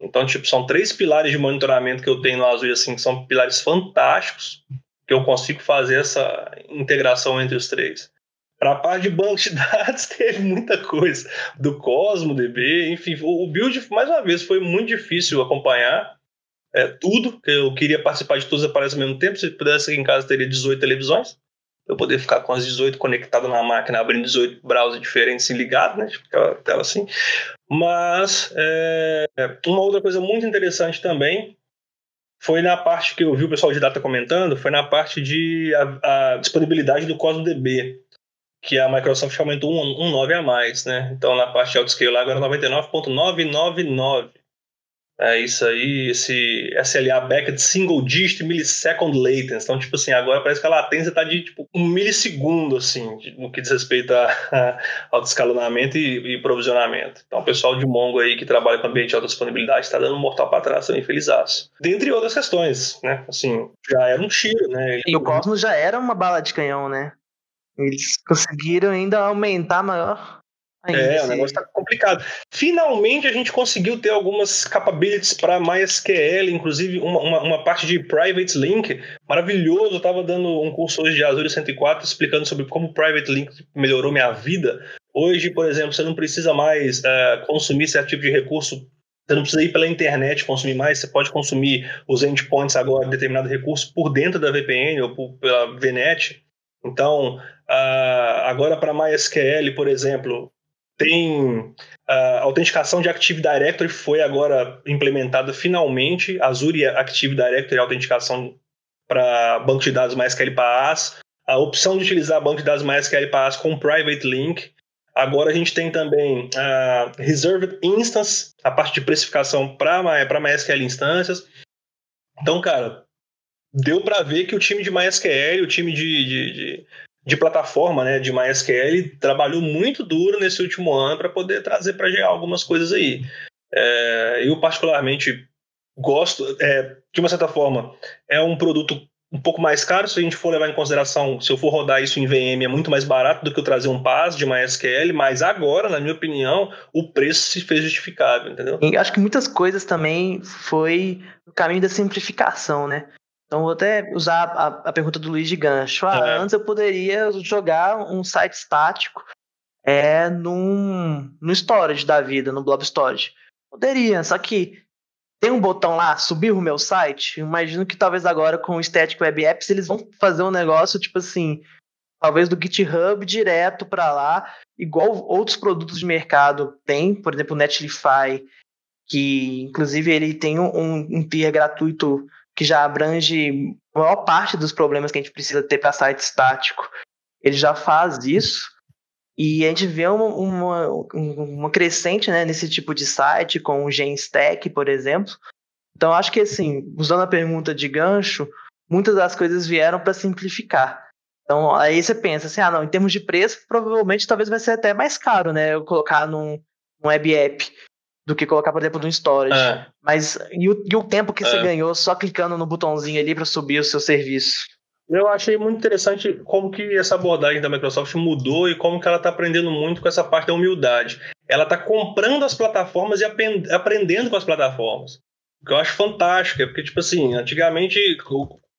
[SPEAKER 3] Então, tipo, são três pilares de monitoramento que eu tenho no Azure, assim, que são pilares fantásticos, que eu consigo fazer essa integração entre os três. Para a parte de banco de <laughs> dados, teve muita coisa. Do Cosmo, DB, enfim. O build, mais uma vez, foi muito difícil acompanhar é, tudo, eu queria participar de todos os aparelhos ao mesmo tempo. Se pudesse aqui em casa, teria 18 televisões eu poder ficar com as 18 conectadas na máquina, abrindo 18 browsers diferentes e ligados, né? Tipo aquela tela assim. Mas é, uma outra coisa muito interessante também foi na parte que eu vi o pessoal de data comentando, foi na parte de a, a disponibilidade do Cosmo DB, que a Microsoft aumentou um, um 9 a mais, né? Então na parte de autoscale lá agora 99.999. É isso aí, esse SLA Backed Single Digit Millisecond Latency. Então, tipo assim, agora parece que a latência está de tipo, um milissegundo, assim, no que diz respeito a, a, ao descalonamento e, e, provisionamento. Então, o pessoal de Mongo aí que trabalha com ambiente de alta disponibilidade está dando um mortal para trás também, felizaço. Dentre outras questões, né? Assim, já era um tiro, né?
[SPEAKER 1] E o Cosmos já era uma bala de canhão, né? Eles conseguiram ainda aumentar maior
[SPEAKER 3] é, o negócio tá complicado. Finalmente a gente conseguiu ter algumas capabilities para MySQL, inclusive uma, uma, uma, parte de Private Link maravilhoso. Eu estava dando um curso hoje de Azure 104 explicando sobre como o Private Link melhorou minha vida. Hoje, por exemplo, você não precisa mais uh, consumir certo tipo de recurso você não precisa ir pela internet consumir mais, você pode consumir os endpoints agora, determinado recurso, por dentro da VPN ou por, pela VNet. Então, uh, agora para MySQL, por exemplo, tem a autenticação de Active Directory foi agora implementada finalmente. Azure Active Directory é autenticação para banco de dados MySQL PaaS. A opção de utilizar banco de dados MySQL PaaS com Private Link. Agora a gente tem também a Reserved Instance, a parte de precificação para MySQL instâncias. Então, cara, deu para ver que o time de MySQL, o time de, de, de de plataforma, né, de MySQL, trabalhou muito duro nesse último ano para poder trazer para GA algumas coisas aí. É, eu, particularmente, gosto, é, de uma certa forma, é um produto um pouco mais caro, se a gente for levar em consideração, se eu for rodar isso em VM, é muito mais barato do que eu trazer um PaaS de MySQL, mas agora, na minha opinião, o preço se fez justificável, entendeu?
[SPEAKER 1] E acho que muitas coisas também foi o caminho da simplificação, né? Então, vou até usar a, a pergunta do Luiz de gancho. Ah, é. Antes eu poderia jogar um site estático é, num, no storage da vida, no blob storage. Poderia, só que tem um botão lá, subir o meu site. Imagino que talvez agora com o Static Web Apps eles vão fazer um negócio tipo assim, talvez do GitHub direto para lá, igual outros produtos de mercado tem, por exemplo, o Netlify, que inclusive ele tem um, um tier gratuito que já abrange a maior parte dos problemas que a gente precisa ter para site estático. Ele já faz isso. E a gente vê uma, uma, uma crescente né, nesse tipo de site, com o GenStack, por exemplo. Então, acho que, assim, usando a pergunta de gancho, muitas das coisas vieram para simplificar. Então, aí você pensa assim, ah, não, em termos de preço, provavelmente talvez vai ser até mais caro, né, eu colocar num, num web app do que colocar, por exemplo, no storage. É. Mas e o, e o, tempo que é. você ganhou só clicando no botãozinho ali para subir o seu serviço?
[SPEAKER 3] Eu achei muito interessante como que essa abordagem da Microsoft mudou e como que ela está aprendendo muito com essa parte da humildade. Ela está comprando as plataformas e aprendendo com as plataformas. O que eu acho fantástico, é porque, tipo assim, antigamente,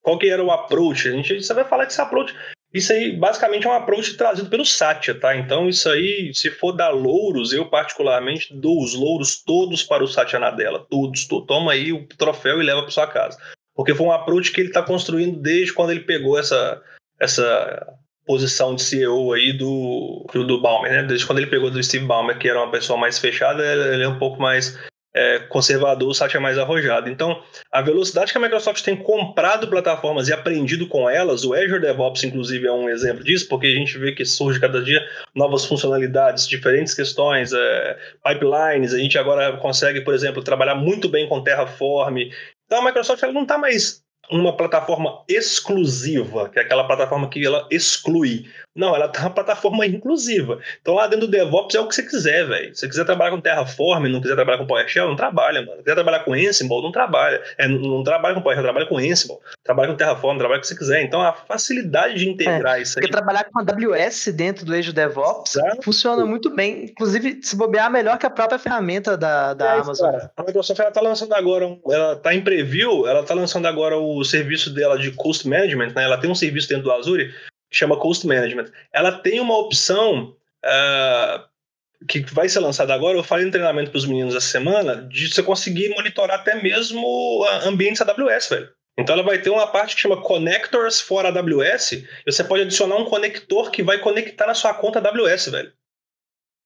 [SPEAKER 3] qual que era o approach? A gente, você vai falar que esse approach isso aí basicamente é um approach trazido pelo Satya, tá? Então isso aí, se for dar louros, eu particularmente dou os louros todos para o Satya Nadella, todos. Toma aí o troféu e leva para sua casa. Porque foi um approach que ele está construindo desde quando ele pegou essa, essa posição de CEO aí do, do Balmer, né? Desde quando ele pegou do Steve Ballmer, que era uma pessoa mais fechada, ele é um pouco mais é, conservador, o Satya é mais arrojado. Então, a velocidade que a Microsoft tem comprado plataformas e aprendido com elas, o Azure DevOps, inclusive, é um exemplo disso, porque a gente vê que surge cada dia novas funcionalidades, diferentes questões, é, pipelines. A gente agora consegue, por exemplo, trabalhar muito bem com Terraform. Então, a Microsoft ela não está mais uma plataforma exclusiva, que é aquela plataforma que ela exclui. Não, ela tá uma plataforma inclusiva. Então lá dentro do DevOps é o que você quiser, velho. Se você quiser trabalhar com Terraform, não quiser trabalhar com PowerShell, não trabalha, mano. Se quiser trabalhar com Ansible, não trabalha. É, não, não trabalha com PowerShell, trabalha com Ansible. Trabalha com Terraform, trabalha com o que você quiser. Então a facilidade de integrar é, isso aí.
[SPEAKER 1] Porque trabalhar com AWS dentro do Azure DevOps Exato. funciona muito bem. Inclusive, se bobear, melhor que a própria ferramenta da, da é Amazon. Cara,
[SPEAKER 3] a Microsoft ela tá lançando agora, ela tá em preview, ela tá lançando agora o serviço dela de Cost Management, né? Ela tem um serviço dentro do Azure chama Cost Management. Ela tem uma opção uh, que vai ser lançada agora. Eu falei no treinamento para os meninos essa semana de você conseguir monitorar até mesmo ambientes AWS, velho. Então ela vai ter uma parte que chama Connectors for AWS. Você pode adicionar um conector que vai conectar na sua conta AWS, velho.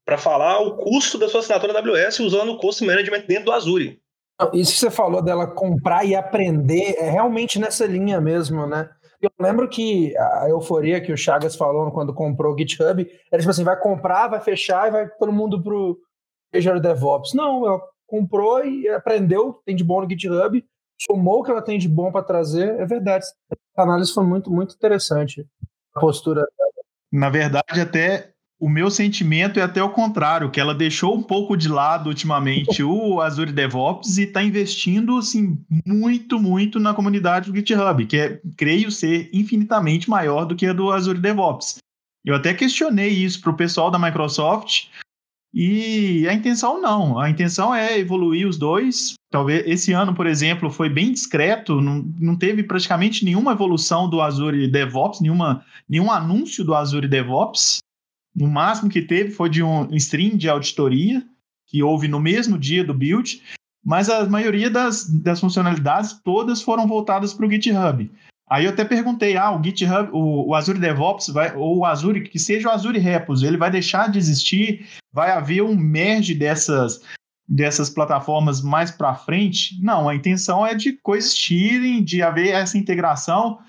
[SPEAKER 3] Para falar o custo da sua assinatura AWS usando o Cost Management dentro do Azure.
[SPEAKER 2] Isso que você falou dela comprar e aprender é realmente nessa linha mesmo, né? Eu lembro que a euforia que o Chagas falou quando comprou o GitHub era tipo assim: vai comprar, vai fechar e vai todo mundo pro Azure DevOps. Não, ela comprou e aprendeu tem de bom no GitHub, somou o que ela tem de bom para trazer. É verdade. A análise foi muito, muito interessante. A postura
[SPEAKER 5] Na verdade, até o meu sentimento é até o contrário, que ela deixou um pouco de lado ultimamente o Azure DevOps e está investindo assim muito, muito na comunidade do GitHub, que é, creio ser infinitamente maior do que a do Azure DevOps. Eu até questionei isso para o pessoal da Microsoft e a intenção não, a intenção é evoluir os dois. Talvez esse ano, por exemplo, foi bem discreto, não, não teve praticamente nenhuma evolução do Azure DevOps, nenhuma, nenhum anúncio do Azure DevOps. No máximo que teve foi de um stream de auditoria, que houve no mesmo dia do build, mas a maioria das, das funcionalidades todas foram voltadas para o GitHub. Aí eu até perguntei, ah, o GitHub, o, o, Azure DevOps, vai, ou o Azure, que seja o Azure Repos, ele vai deixar de existir? Vai haver um merge dessas, dessas plataformas mais para frente? Não, a intenção é de coexistirem, de haver essa integração,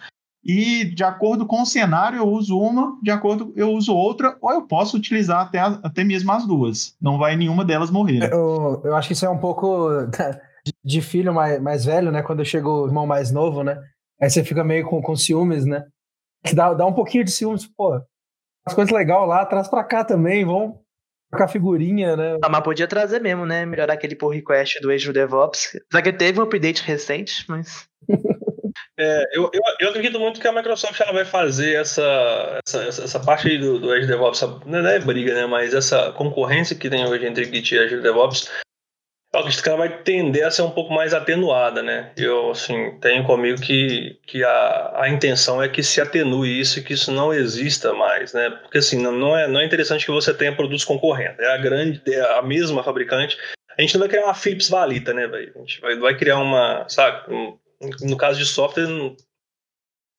[SPEAKER 5] e de acordo com o cenário eu uso uma, de acordo eu uso outra, ou eu posso utilizar até, até mesmo as duas. Não vai nenhuma delas morrer.
[SPEAKER 2] Eu, eu acho que isso é um pouco <laughs> de filho mais, mais velho, né? Quando chega o irmão mais novo, né? Aí você fica meio com, com ciúmes, né? Dá, dá um pouquinho de ciúmes, pô. As coisas legais lá, traz pra cá também, vão trocar figurinha, né?
[SPEAKER 1] Ah, mas podia trazer mesmo, né? Melhorar aquele pull request do Azure DevOps. Só que teve um update recente, mas. <laughs>
[SPEAKER 3] É, eu, eu, eu, acredito muito que a Microsoft ela vai fazer essa, essa, essa parte aí do, do Azure DevOps, não é briga, né? Mas essa concorrência que tem hoje entre Git e Azure DevOps, eu acredito que ela vai tender a ser um pouco mais atenuada, né? Eu, assim, tenho comigo que, que a, a intenção é que se atenue isso e que isso não exista mais, né? Porque, assim, não é, não é interessante que você tenha produtos concorrendo. É a grande, é a mesma fabricante. A gente não vai criar uma Philips Valita, né, velho? A gente vai, vai criar uma, sabe, um, no caso de software,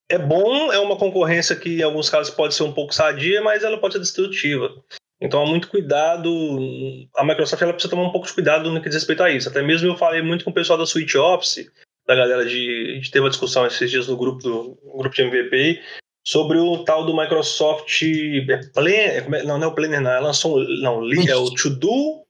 [SPEAKER 3] é bom, é uma concorrência que em alguns casos pode ser um pouco sadia, mas ela pode ser destrutiva. Então há muito cuidado. A Microsoft ela precisa tomar um pouco de cuidado no que diz respeito a isso. Até mesmo eu falei muito com o pessoal da Switch Office, da galera de. A gente teve uma discussão esses dias no grupo do no grupo de MVP sobre o tal do Microsoft é Planner, é, não, não é o Planner, não, ela lançou não, é o To Do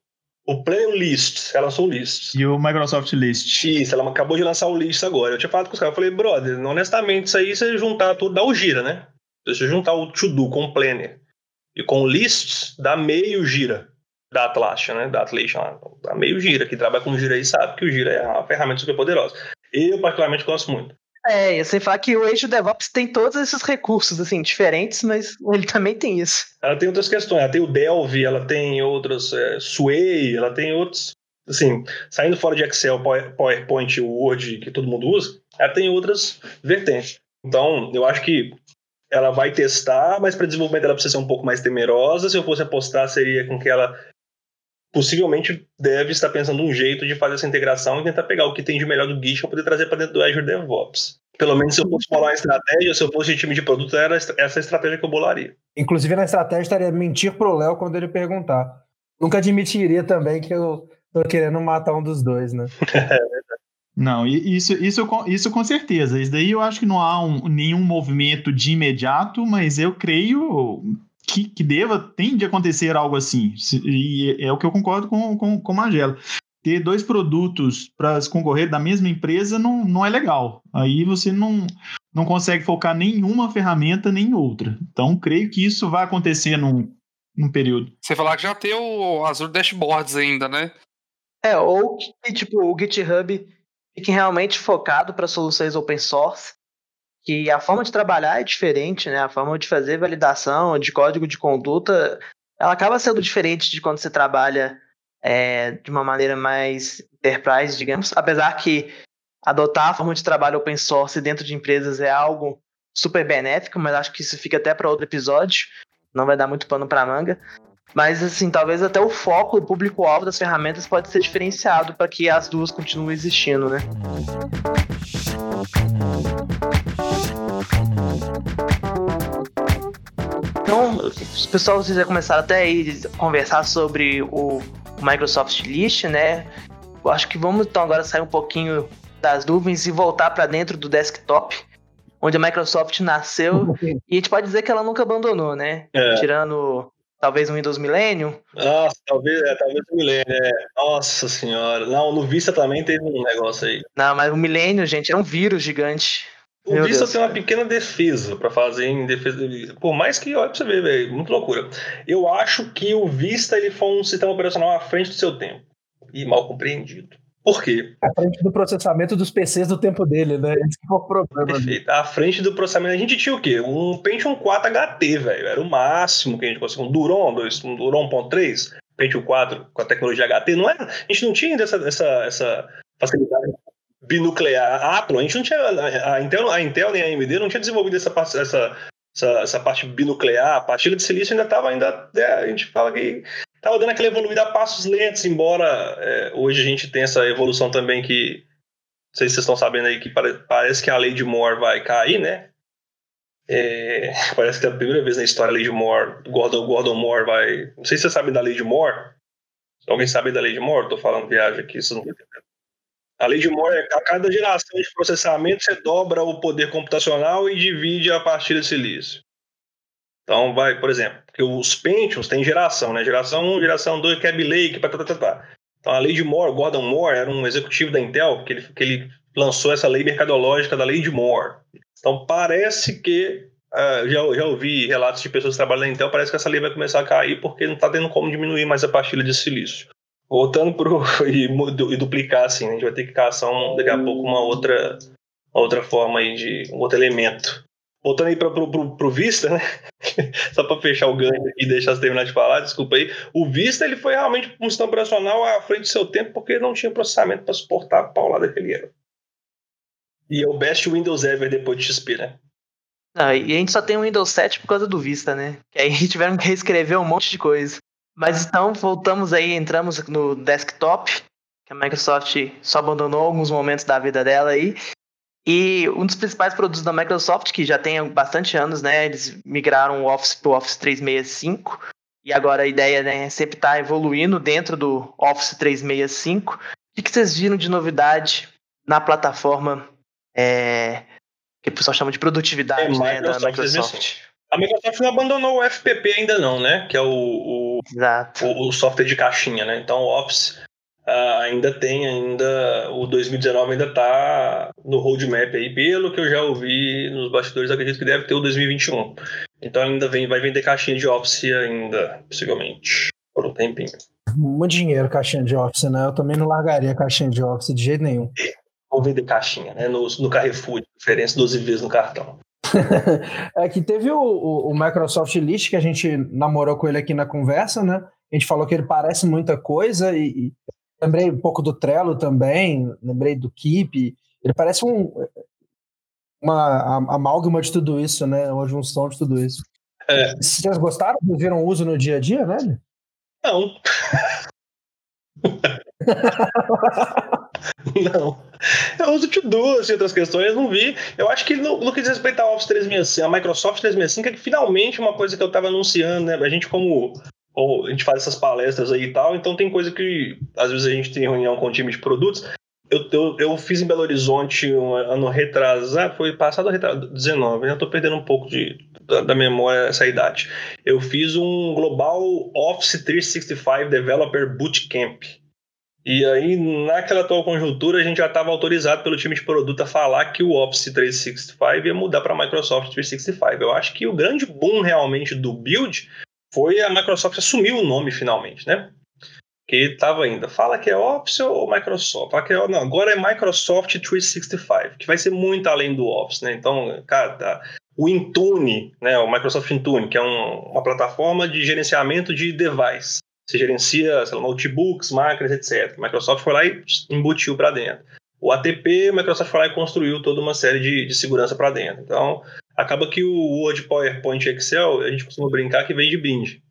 [SPEAKER 3] o Playlist, ela lançou o List.
[SPEAKER 5] E o Microsoft List.
[SPEAKER 3] Isso, ela acabou de lançar o List agora. Eu tinha falado com os caras, eu falei, brother, honestamente, isso aí você juntar tudo, dá o gira, né? Se você juntar o To Do com o Planner e com o Lists, dá meio gira. da Atlassian, né? Da Atlassian. Tá meio gira, que trabalha com gira aí sabe que o gira é uma ferramenta super poderosa. Eu, particularmente, gosto muito.
[SPEAKER 1] É, sei falar que o DevOps tem todos esses recursos, assim, diferentes, mas ele também tem isso.
[SPEAKER 3] Ela tem outras questões, ela tem o Delve, ela tem outras, é, Sway, ela tem outros, assim, saindo fora de Excel, PowerPoint, Word, que todo mundo usa, ela tem outras vertentes. Então, eu acho que ela vai testar, mas para desenvolvimento ela precisa ser um pouco mais temerosa. Se eu fosse apostar, seria com que ela possivelmente deve estar pensando um jeito de fazer essa integração e tentar pegar o que tem de melhor do Git para poder trazer para dentro do Azure DevOps. Pelo menos se eu fosse falar uma estratégia, se eu fosse time de produto, era essa estratégia que eu bolaria.
[SPEAKER 2] Inclusive, na estratégia estaria mentir pro Léo quando ele perguntar. Nunca admitiria também que eu tô querendo matar um dos dois, né? <laughs>
[SPEAKER 5] Não, isso, isso, isso com certeza. Isso daí eu acho que não há um, nenhum movimento de imediato, mas eu creio que, que deva, tem de acontecer algo assim. E é o que eu concordo com, com, com Magela. Ter dois produtos para concorrer da mesma empresa não, não é legal. Aí você não, não consegue focar nenhuma ferramenta nem outra. Então, creio que isso vai acontecer num, num período.
[SPEAKER 4] Você falar que já tem o Azure Dashboards ainda, né?
[SPEAKER 1] É, ou que tipo, o GitHub fique realmente focado para soluções open source, que a forma de trabalhar é diferente, né? A forma de fazer validação de código de conduta, ela acaba sendo diferente de quando você trabalha é, de uma maneira mais enterprise, digamos. Apesar que adotar a forma de trabalho open source dentro de empresas é algo super benéfico, mas acho que isso fica até para outro episódio. Não vai dar muito pano para manga. Mas, assim, talvez até o foco, o público-alvo das ferramentas pode ser diferenciado para que as duas continuem existindo, né? Então, os pessoal vocês já começaram até aí a conversar sobre o Microsoft List, né? Eu acho que vamos então agora sair um pouquinho das nuvens e voltar para dentro do desktop, onde a Microsoft nasceu. <laughs> e a gente pode dizer que ela nunca abandonou, né? É. Tirando Talvez um Windows Millennium?
[SPEAKER 3] Nossa, talvez, é, talvez o Millennium, é. Nossa senhora. Não, no Vista também teve um negócio aí.
[SPEAKER 1] Não, mas o Millennium, gente, é um vírus gigante.
[SPEAKER 3] O Meu Vista Deus. tem uma pequena defesa para fazer em defesa do Vista. Por mais que, olha pra você ver, velho, muito loucura. Eu acho que o Vista ele foi um sistema operacional à frente do seu tempo. E mal compreendido. Por quê?
[SPEAKER 2] À frente do processamento dos PCs do tempo dele, né? Esse foi o problema.
[SPEAKER 3] Perfeito. À frente do processamento. A gente tinha o quê? Um Pentium 4 HT, velho. Era o máximo que a gente conseguia. Um Duron, dois, um Duron 1.3, Pentium 4 com a tecnologia HT. Não era, a gente não tinha essa, essa, essa facilidade binuclear. A Apple, a gente não tinha. A Intel, a Intel nem a AMD não tinha desenvolvido essa, essa, essa, essa parte binuclear. A partilha de silício ainda estava ainda. É, a gente fala que estava dando aquela evoluída a passos lentos, embora é, hoje a gente tenha essa evolução também que. Não sei se vocês estão sabendo aí que parece que a lei de Moore vai cair, né? É, <laughs> parece que é a primeira vez na história a lei de Moore, Gordon, Gordon Moore vai. Não sei se vocês sabem da lei de Moore. Alguém sabe da lei de Moore? Estou falando viagem aqui, vocês não a lei de Moore é a cada geração de processamento você dobra o poder computacional e divide a partir de silício. Então, vai, por exemplo, porque os Pentiums têm geração, né? Geração 1, geração 2, Cab Lake, tá, tá, tá. Então, a lei de Moore, Gordon Moore, era um executivo da Intel que ele, que ele lançou essa lei mercadológica da lei de Moore. Então, parece que, uh, já, já ouvi relatos de pessoas que trabalham na Intel, parece que essa lei vai começar a cair porque não está tendo como diminuir mais a partilha de silício. Voltando pro <laughs> e, e duplicar, assim, né? a gente vai ter que caçar um, daqui a pouco uma outra, uma outra forma aí de um outro elemento voltando aí para pro, pro, pro, Vista, né? <laughs> Só para fechar o ganho e deixar você terminar de falar, desculpa aí. O Vista ele foi realmente um sistema operacional à frente do seu tempo porque não tinha processamento para suportar a paulada que ele era. E é o best Windows ever depois de XP, né?
[SPEAKER 1] Não, e a gente só tem o Windows 7 por causa do Vista, né? Que aí <laughs> tiveram que reescrever um monte de coisa. Mas então voltamos aí, entramos no desktop, que a Microsoft só abandonou alguns momentos da vida dela aí. E um dos principais produtos da Microsoft, que já tem bastante anos, né? Eles migraram o Office para o Office 365. E agora a ideia né, é sempre estar tá evoluindo dentro do Office 365. O que vocês viram de novidade na plataforma é, que o pessoal chama de produtividade é, né, da Microsoft?
[SPEAKER 3] A Microsoft não abandonou o FPP ainda não, né? Que é o, o, o, o software de caixinha, né? Então o Office Uh, ainda tem, ainda o 2019 ainda está no roadmap aí, pelo que eu já ouvi nos bastidores, acredito que deve ter o 2021. Então ainda vem, vai vender caixinha de Office ainda, possivelmente, por um tempinho.
[SPEAKER 2] muito dinheiro caixinha de Office, né? Eu também não largaria caixinha de Office de jeito nenhum.
[SPEAKER 3] Vamos vender caixinha, né? No, no Carrefour, diferença 12 vezes no cartão. <laughs>
[SPEAKER 2] é que teve o, o, o, Microsoft List que a gente namorou com ele aqui na conversa, né? A gente falou que ele parece muita coisa e, e lembrei um pouco do Trello também, lembrei do Keep. Ele parece um, uma amálgama de tudo isso, né? Uma junção de tudo isso. É. Vocês gostaram? Viram uso no dia a dia, velho?
[SPEAKER 3] Não. <laughs> não. Eu uso de duas e outras questões, não vi. Eu acho que no, no que diz respeito ao Office 365, a Microsoft 365 é que finalmente uma coisa que eu estava anunciando, né? A gente como ou a gente faz essas palestras aí e tal, então tem coisa que às vezes a gente tem reunião com o time de produtos. Eu, eu, eu fiz em Belo Horizonte um ano retrasado, foi passado retrasado, 19, né? Eu tô perdendo um pouco de, da, da, memória essa idade. Eu fiz um Global Office 365 Developer Bootcamp. E aí, naquela atual conjuntura, a gente já estava autorizado pelo time de produto a falar que o Office 365 ia mudar para Microsoft 365. Eu acho que o grande boom realmente do build foi a Microsoft assumir o nome finalmente, né? Que estava ainda, fala que é Office ou Microsoft? Fala que é, não, agora é Microsoft 365, que vai ser muito além do Office, né? Então, cara, o Intune, né, o Microsoft Intune, que é um, uma plataforma de gerenciamento de device. Você gerencia, sei lá, notebooks, máquinas, etc. Microsoft foi lá e embutiu para dentro. O ATP, Microsoft foi lá e construiu toda uma série de, de segurança para dentro. Então, acaba que o Word, PowerPoint e Excel, a gente costuma brincar que vem de brinde.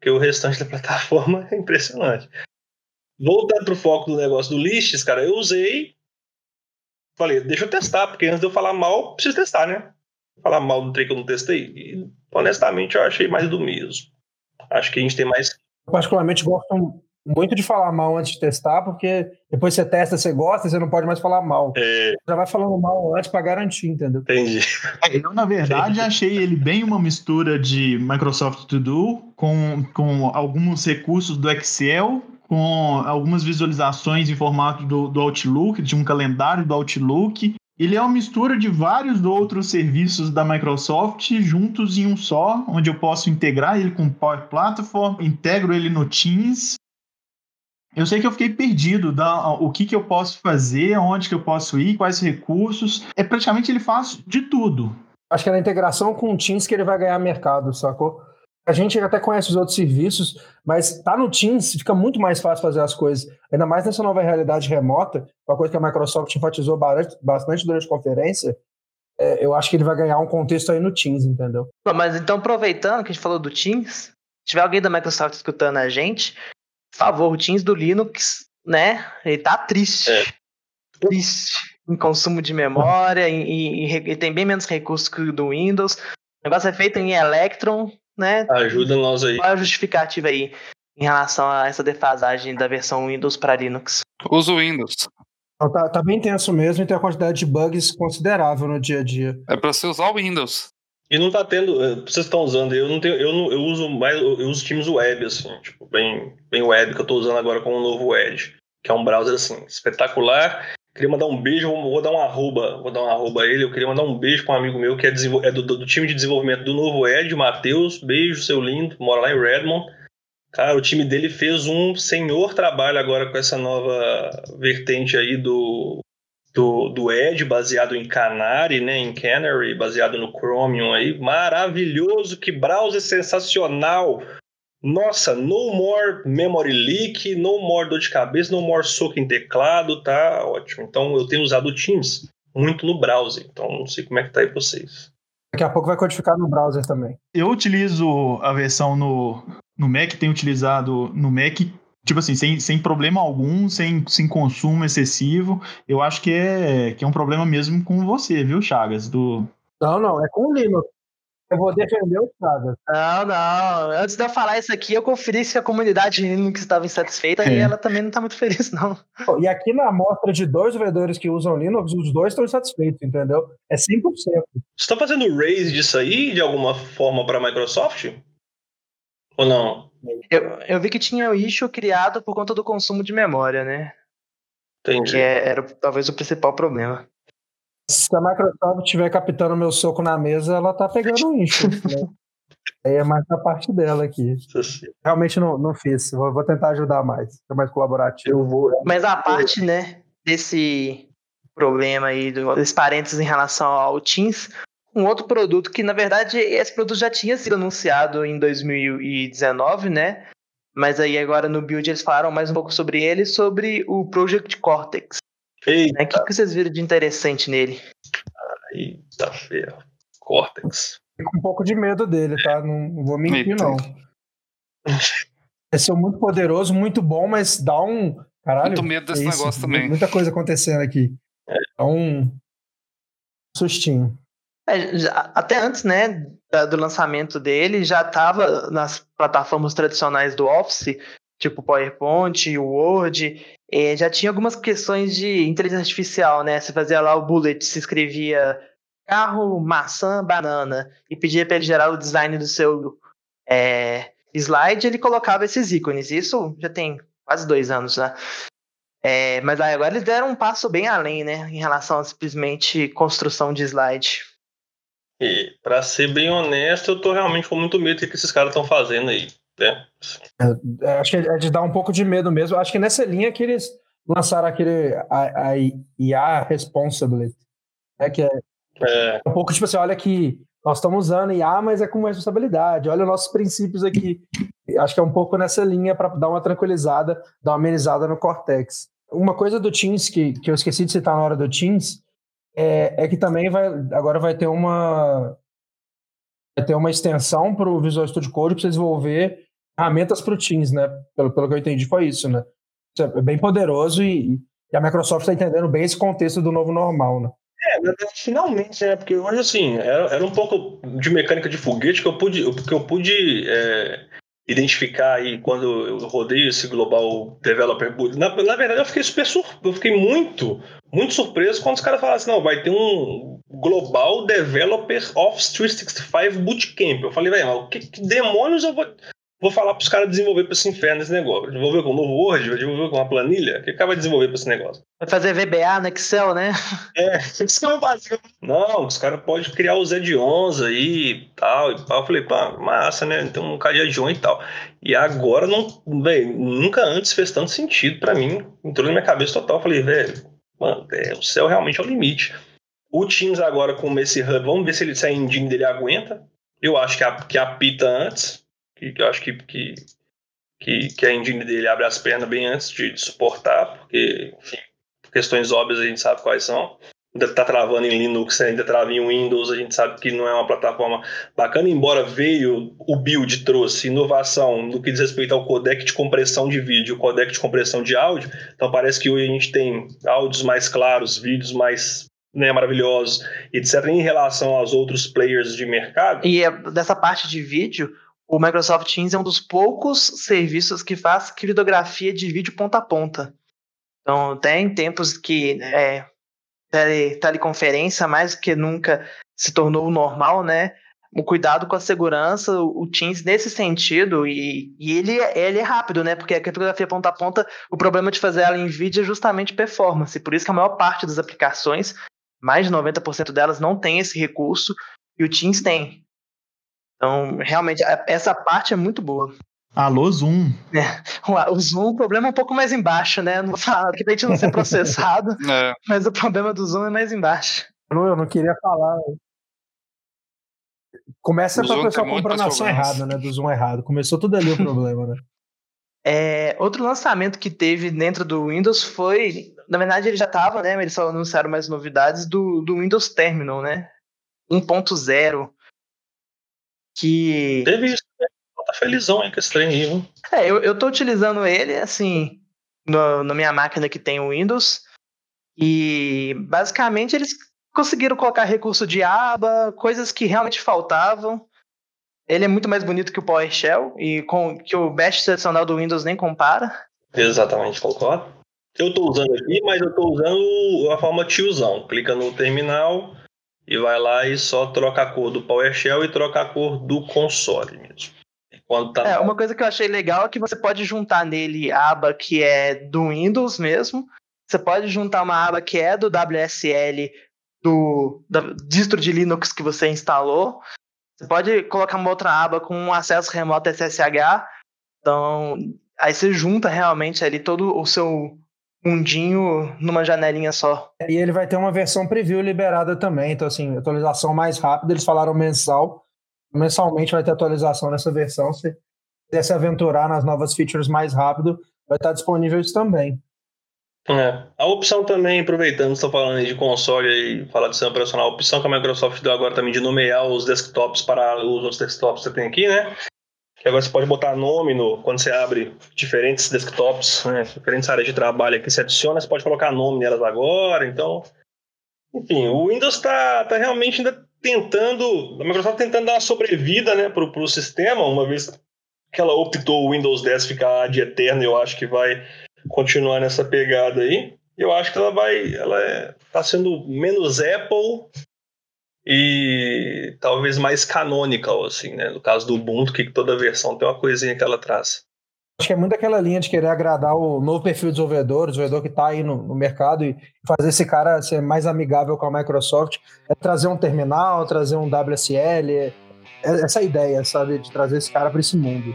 [SPEAKER 3] Porque o restante da plataforma <laughs> é impressionante. Voltando para o foco do negócio do Lists, cara, eu usei. Falei, deixa eu testar, porque antes de eu falar mal, preciso testar, né? Falar mal do trem que eu não testei. E, honestamente, eu achei mais do mesmo. Acho que a gente tem mais
[SPEAKER 2] particularmente gosto muito de falar mal antes de testar, porque depois você testa, você gosta, você não pode mais falar mal. É... Já vai falando mal antes para garantir, entendeu?
[SPEAKER 3] Entendi.
[SPEAKER 5] Eu, na verdade, Entendi. achei ele bem uma mistura de Microsoft To Do com, com alguns recursos do Excel, com algumas visualizações em formato do, do Outlook, de um calendário do Outlook, ele é uma mistura de vários outros serviços da Microsoft juntos em um só, onde eu posso integrar ele com o Power Platform, integro ele no Teams. Eu sei que eu fiquei perdido da o que, que eu posso fazer, onde que eu posso ir, quais recursos. É praticamente ele faz de tudo.
[SPEAKER 2] Acho que é na integração com o Teams que ele vai ganhar mercado, sacou? A gente até conhece os outros serviços, mas tá no Teams fica muito mais fácil fazer as coisas. Ainda mais nessa nova realidade remota, uma coisa que a Microsoft enfatizou bastante durante a conferência. É, eu acho que ele vai ganhar um contexto aí no Teams, entendeu?
[SPEAKER 1] Mas então, aproveitando que a gente falou do Teams, se tiver alguém da Microsoft escutando a gente, favor, o Teams do Linux, né? Ele tá triste. É. Triste em consumo de memória e, e, e, tem bem menos recursos que o do Windows. O negócio é feito em Electron, né?
[SPEAKER 3] Ajuda nós aí.
[SPEAKER 1] Qual é a justificativa aí em relação a essa defasagem da versão Windows para Linux?
[SPEAKER 4] Uso Windows.
[SPEAKER 2] Então, tá, tá, bem tenso mesmo e tem uma quantidade de bugs considerável no dia a dia.
[SPEAKER 4] É para você usar o Windows.
[SPEAKER 3] E não tá tendo, é, vocês estão usando, eu não tenho, eu não, eu uso mais, eu uso Teams Web assim, tipo, bem, bem web que eu tô usando agora com o novo Edge, que é um browser assim, espetacular Queria mandar um beijo, vou dar um arroba, vou dar um arroba a ele. Eu queria mandar um beijo para um amigo meu que é, é do, do, time de desenvolvimento do Novo Ed, Matheus. Beijo, seu lindo, mora lá em Redmond. Cara, o time dele fez um senhor trabalho agora com essa nova vertente aí do, do, do Edge, baseado em Canary, né, em Canary, baseado no Chromium aí. Maravilhoso, que browser sensacional! Nossa, no more memory leak, no more dor de cabeça, no more soco em teclado, tá ótimo. Então eu tenho usado o Teams muito no browser, então não sei como é que tá aí pra vocês.
[SPEAKER 2] Daqui a pouco vai codificar no browser também.
[SPEAKER 5] Eu utilizo a versão no, no Mac, tenho utilizado no Mac, tipo assim, sem, sem problema algum, sem, sem consumo excessivo. Eu acho que é, que é um problema mesmo com você, viu, Chagas? Do...
[SPEAKER 2] Não, não, é com o Linux. Eu vou defender o Chagas.
[SPEAKER 1] Não, não. Antes de eu falar isso aqui, eu conferi se a comunidade Linux estava insatisfeita é. e ela também não está muito feliz, não.
[SPEAKER 2] E aqui na amostra de dois vendedores que usam Linux, os dois estão insatisfeitos, entendeu? É 100%. Você
[SPEAKER 3] está fazendo raise disso aí de alguma forma para a Microsoft? Ou não?
[SPEAKER 1] Eu, eu vi que tinha o issue criado por conta do consumo de memória, né?
[SPEAKER 3] Entendi.
[SPEAKER 1] Que é, era talvez o principal problema.
[SPEAKER 2] Se a Microsoft estiver captando meu soco na mesa, ela tá pegando um issue. Né? <laughs> É mais da parte dela aqui. Realmente não, não fiz. Vou, vou tentar ajudar mais. Ser mais colaborativo.
[SPEAKER 1] Eu vou. Mas a parte, né, desse problema aí, dos parênteses em relação ao Teams, um outro produto que, na verdade, esse produto já tinha sido anunciado em 2019, né? Mas aí agora no build eles falaram mais um pouco sobre ele, sobre o Project Cortex. Né? O que, que vocês viram de interessante nele?
[SPEAKER 3] Eita ferro. Cortex.
[SPEAKER 2] Fico um pouco de medo dele, tá? Não vou mentir, não. É ser muito poderoso, muito bom, mas dá um. Caralho.
[SPEAKER 4] Muito medo desse é negócio também.
[SPEAKER 2] Muita coisa acontecendo aqui. É um sustinho.
[SPEAKER 1] É, até antes, né, do lançamento dele, já estava nas plataformas tradicionais do Office, tipo PowerPoint, Word, já tinha algumas questões de inteligência artificial, né? Você fazia lá o bullet, se escrevia carro, maçã, banana, e pedia para ele gerar o design do seu é, slide, ele colocava esses ícones. Isso já tem quase dois anos, né? É, mas agora eles deram um passo bem além, né? Em relação a simplesmente construção de slide.
[SPEAKER 3] E, pra ser bem honesto, eu tô realmente com muito medo do que esses caras estão fazendo aí. Né?
[SPEAKER 2] É, é, acho que é de dar um pouco de medo mesmo. Acho que nessa linha que eles lançaram aquele a, a IA Responsibly, né, que é, é, um pouco tipo assim, olha que nós estamos usando IA, mas é com responsabilidade. Olha os nossos princípios aqui. Acho que é um pouco nessa linha para dar uma tranquilizada, dar uma amenizada no Cortex. Uma coisa do Teams que, que eu esqueci de citar na hora do Teams é, é que também vai agora vai ter uma vai ter uma extensão para o Visual Studio Code para você desenvolver ferramentas para o Teams, né? Pelo, pelo que eu entendi foi isso, né? Isso é bem poderoso e, e a Microsoft está entendendo bem esse contexto do novo normal, né?
[SPEAKER 3] É, finalmente, né? Porque hoje, assim, era, era um pouco de mecânica de foguete que eu pude, que eu pude é, identificar aí quando eu rodei esse Global Developer Boot. Na, na verdade, eu fiquei super sur... eu fiquei muito, muito surpreso quando os caras falaram assim, não, vai ter um Global Developer Office 365 Bootcamp. Eu falei, velho, o que, que demônios eu vou vou falar para os caras desenvolver para esse inferno esse negócio. Desenvolver com um novo Word, vai desenvolver com uma planilha. O que o cara vai desenvolver para esse negócio?
[SPEAKER 1] Vai fazer VBA no Excel, né?
[SPEAKER 3] É, <laughs> é o básico. Não, os caras podem criar os add-ons aí e tal. E tal. Eu falei, pá, massa, né? Então um cara de add-on e tal. E agora, não, véio, nunca antes fez tanto sentido para mim. Entrou na minha cabeça total. Eu falei, velho, mano, é, o céu realmente é o limite. O Teams agora com esse hub, vamos ver se, ele, se a engine dele aguenta. Eu acho que, a, que apita antes que, que eu acho que, que, que, que, a engine dele abre as pernas bem antes de, de suportar, porque, enfim, questões óbvias a gente sabe quais são. Ainda está travando em Linux, ainda trava em Windows, a gente sabe que não é uma plataforma bacana, embora veio, o build trouxe inovação no que diz respeito ao codec de compressão de vídeo, codec de compressão de áudio, então parece que hoje a gente tem áudios mais claros, vídeos mais né, maravilhosos, etc., em relação aos outros players de mercado.
[SPEAKER 1] E é dessa parte de vídeo, o Microsoft Teams é um dos poucos serviços que faz criptografia de vídeo ponta a ponta. Então, tem tempos que é, tele, teleconferência mais do que nunca se tornou normal, né? O cuidado com a segurança, o Teams nesse sentido, e, e ele, ele é rápido, né? Porque a criptografia ponta a ponta, o problema de fazer ela em vídeo é justamente performance. Por isso que a maior parte das aplicações, mais de 90% delas, não tem esse recurso, e o Teams tem. Então, realmente, essa parte é muito boa.
[SPEAKER 5] Alô, Zoom.
[SPEAKER 1] É, o Zoom, o problema é um pouco mais embaixo, né? Não vou falar que a gente não ser <laughs> processado, é. mas o problema do Zoom é mais embaixo.
[SPEAKER 2] Eu não queria falar. Começa para o pessoal comprar na ação errada, né? Do Zoom errado. Começou tudo ali o <laughs> problema, né?
[SPEAKER 1] É, outro lançamento que teve dentro do Windows foi. Na verdade, ele já estava, né? Eles só anunciaram mais novidades do, do Windows Terminal, né? 1.0 que.
[SPEAKER 3] Teve isso? Tá felizão aí com esse trem aí, viu?
[SPEAKER 1] É, eu, eu tô utilizando ele, assim, no, na minha máquina que tem o Windows. E basicamente eles conseguiram colocar recurso de aba, coisas que realmente faltavam. Ele é muito mais bonito que o PowerShell e com que o Bash tradicional do Windows nem compara.
[SPEAKER 3] Exatamente, concordo. Eu tô usando aqui, mas eu tô usando a forma tiozão. Clica no terminal, e vai lá e só troca a cor do PowerShell e troca a cor do console mesmo.
[SPEAKER 1] Quando tá... É, uma coisa que eu achei legal é que você pode juntar nele a aba que é do Windows mesmo, você pode juntar uma aba que é do WSL do, do distro de Linux que você instalou, Você pode colocar uma outra aba com um acesso remoto SSH. Então, aí você junta realmente ali todo o seu mundinho numa janelinha só.
[SPEAKER 2] E ele vai ter uma versão preview liberada também. Então, assim, atualização mais rápida. Eles falaram mensal. Mensalmente vai ter atualização nessa versão. Se quiser se aventurar nas novas features mais rápido, vai estar disponível isso também.
[SPEAKER 3] É. A opção também, aproveitando, estou falando de console e falar de sistema operacional, a opção que a Microsoft deu agora também de nomear os desktops para os outros desktops que você tem aqui, né? Que agora você pode botar nome no, quando você abre diferentes desktops, né? diferentes áreas de trabalho que você adiciona, você pode colocar nome nelas agora, então... Enfim, o Windows está tá realmente ainda tentando, a Microsoft tentando dar uma sobrevida né, para o sistema, uma vez que ela optou o Windows 10 ficar de eterno, eu acho que vai continuar nessa pegada aí. Eu acho que ela vai, ela é, tá sendo menos Apple e talvez mais canonical, assim, né? No caso do Ubuntu, que toda versão tem uma coisinha que ela traz.
[SPEAKER 2] Acho que é muito aquela linha de querer agradar o novo perfil de desenvolvedor, o desenvolvedor que está aí no, no, mercado e fazer esse cara ser mais amigável com a Microsoft. É trazer um terminal, trazer um WSL, é, é essa ideia, sabe, de trazer esse cara para esse mundo.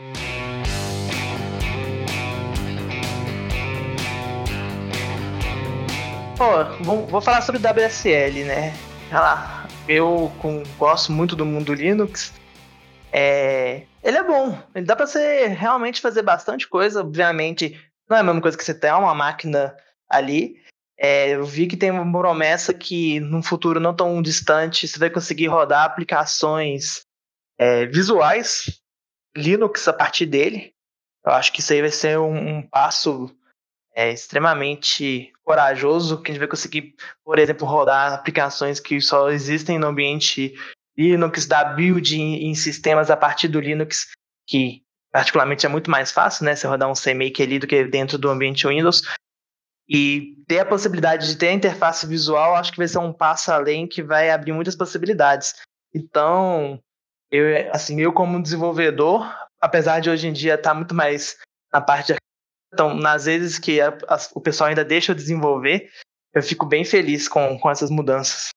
[SPEAKER 1] Pô, vou, vou falar sobre WSL, né? Olha lá, eu com, gosto muito do mundo Linux. É, ele é bom, ele dá para você realmente fazer bastante coisa. Obviamente, não é a mesma coisa que você ter uma máquina ali. É, eu vi que tem uma promessa que num futuro não tão distante você vai conseguir rodar aplicações é, visuais Linux a partir dele. Eu acho que isso aí vai ser um, um passo é, extremamente corajoso, que a gente vai conseguir, por exemplo, rodar aplicações que só existem no ambiente Linux, dar build em, em sistemas a partir do Linux, que particularmente é muito mais fácil, né? Você rodar um CMake ali do que dentro do ambiente Windows. E ter a possibilidade de ter a interface visual, acho que vai ser um passo além que vai abrir muitas possibilidades. Então, eu, assim, eu como desenvolvedor, apesar de hoje em dia estar tá muito mais na parte de então, nas vezes que a, a, o pessoal ainda deixa eu desenvolver, eu fico bem feliz com, com essas mudanças.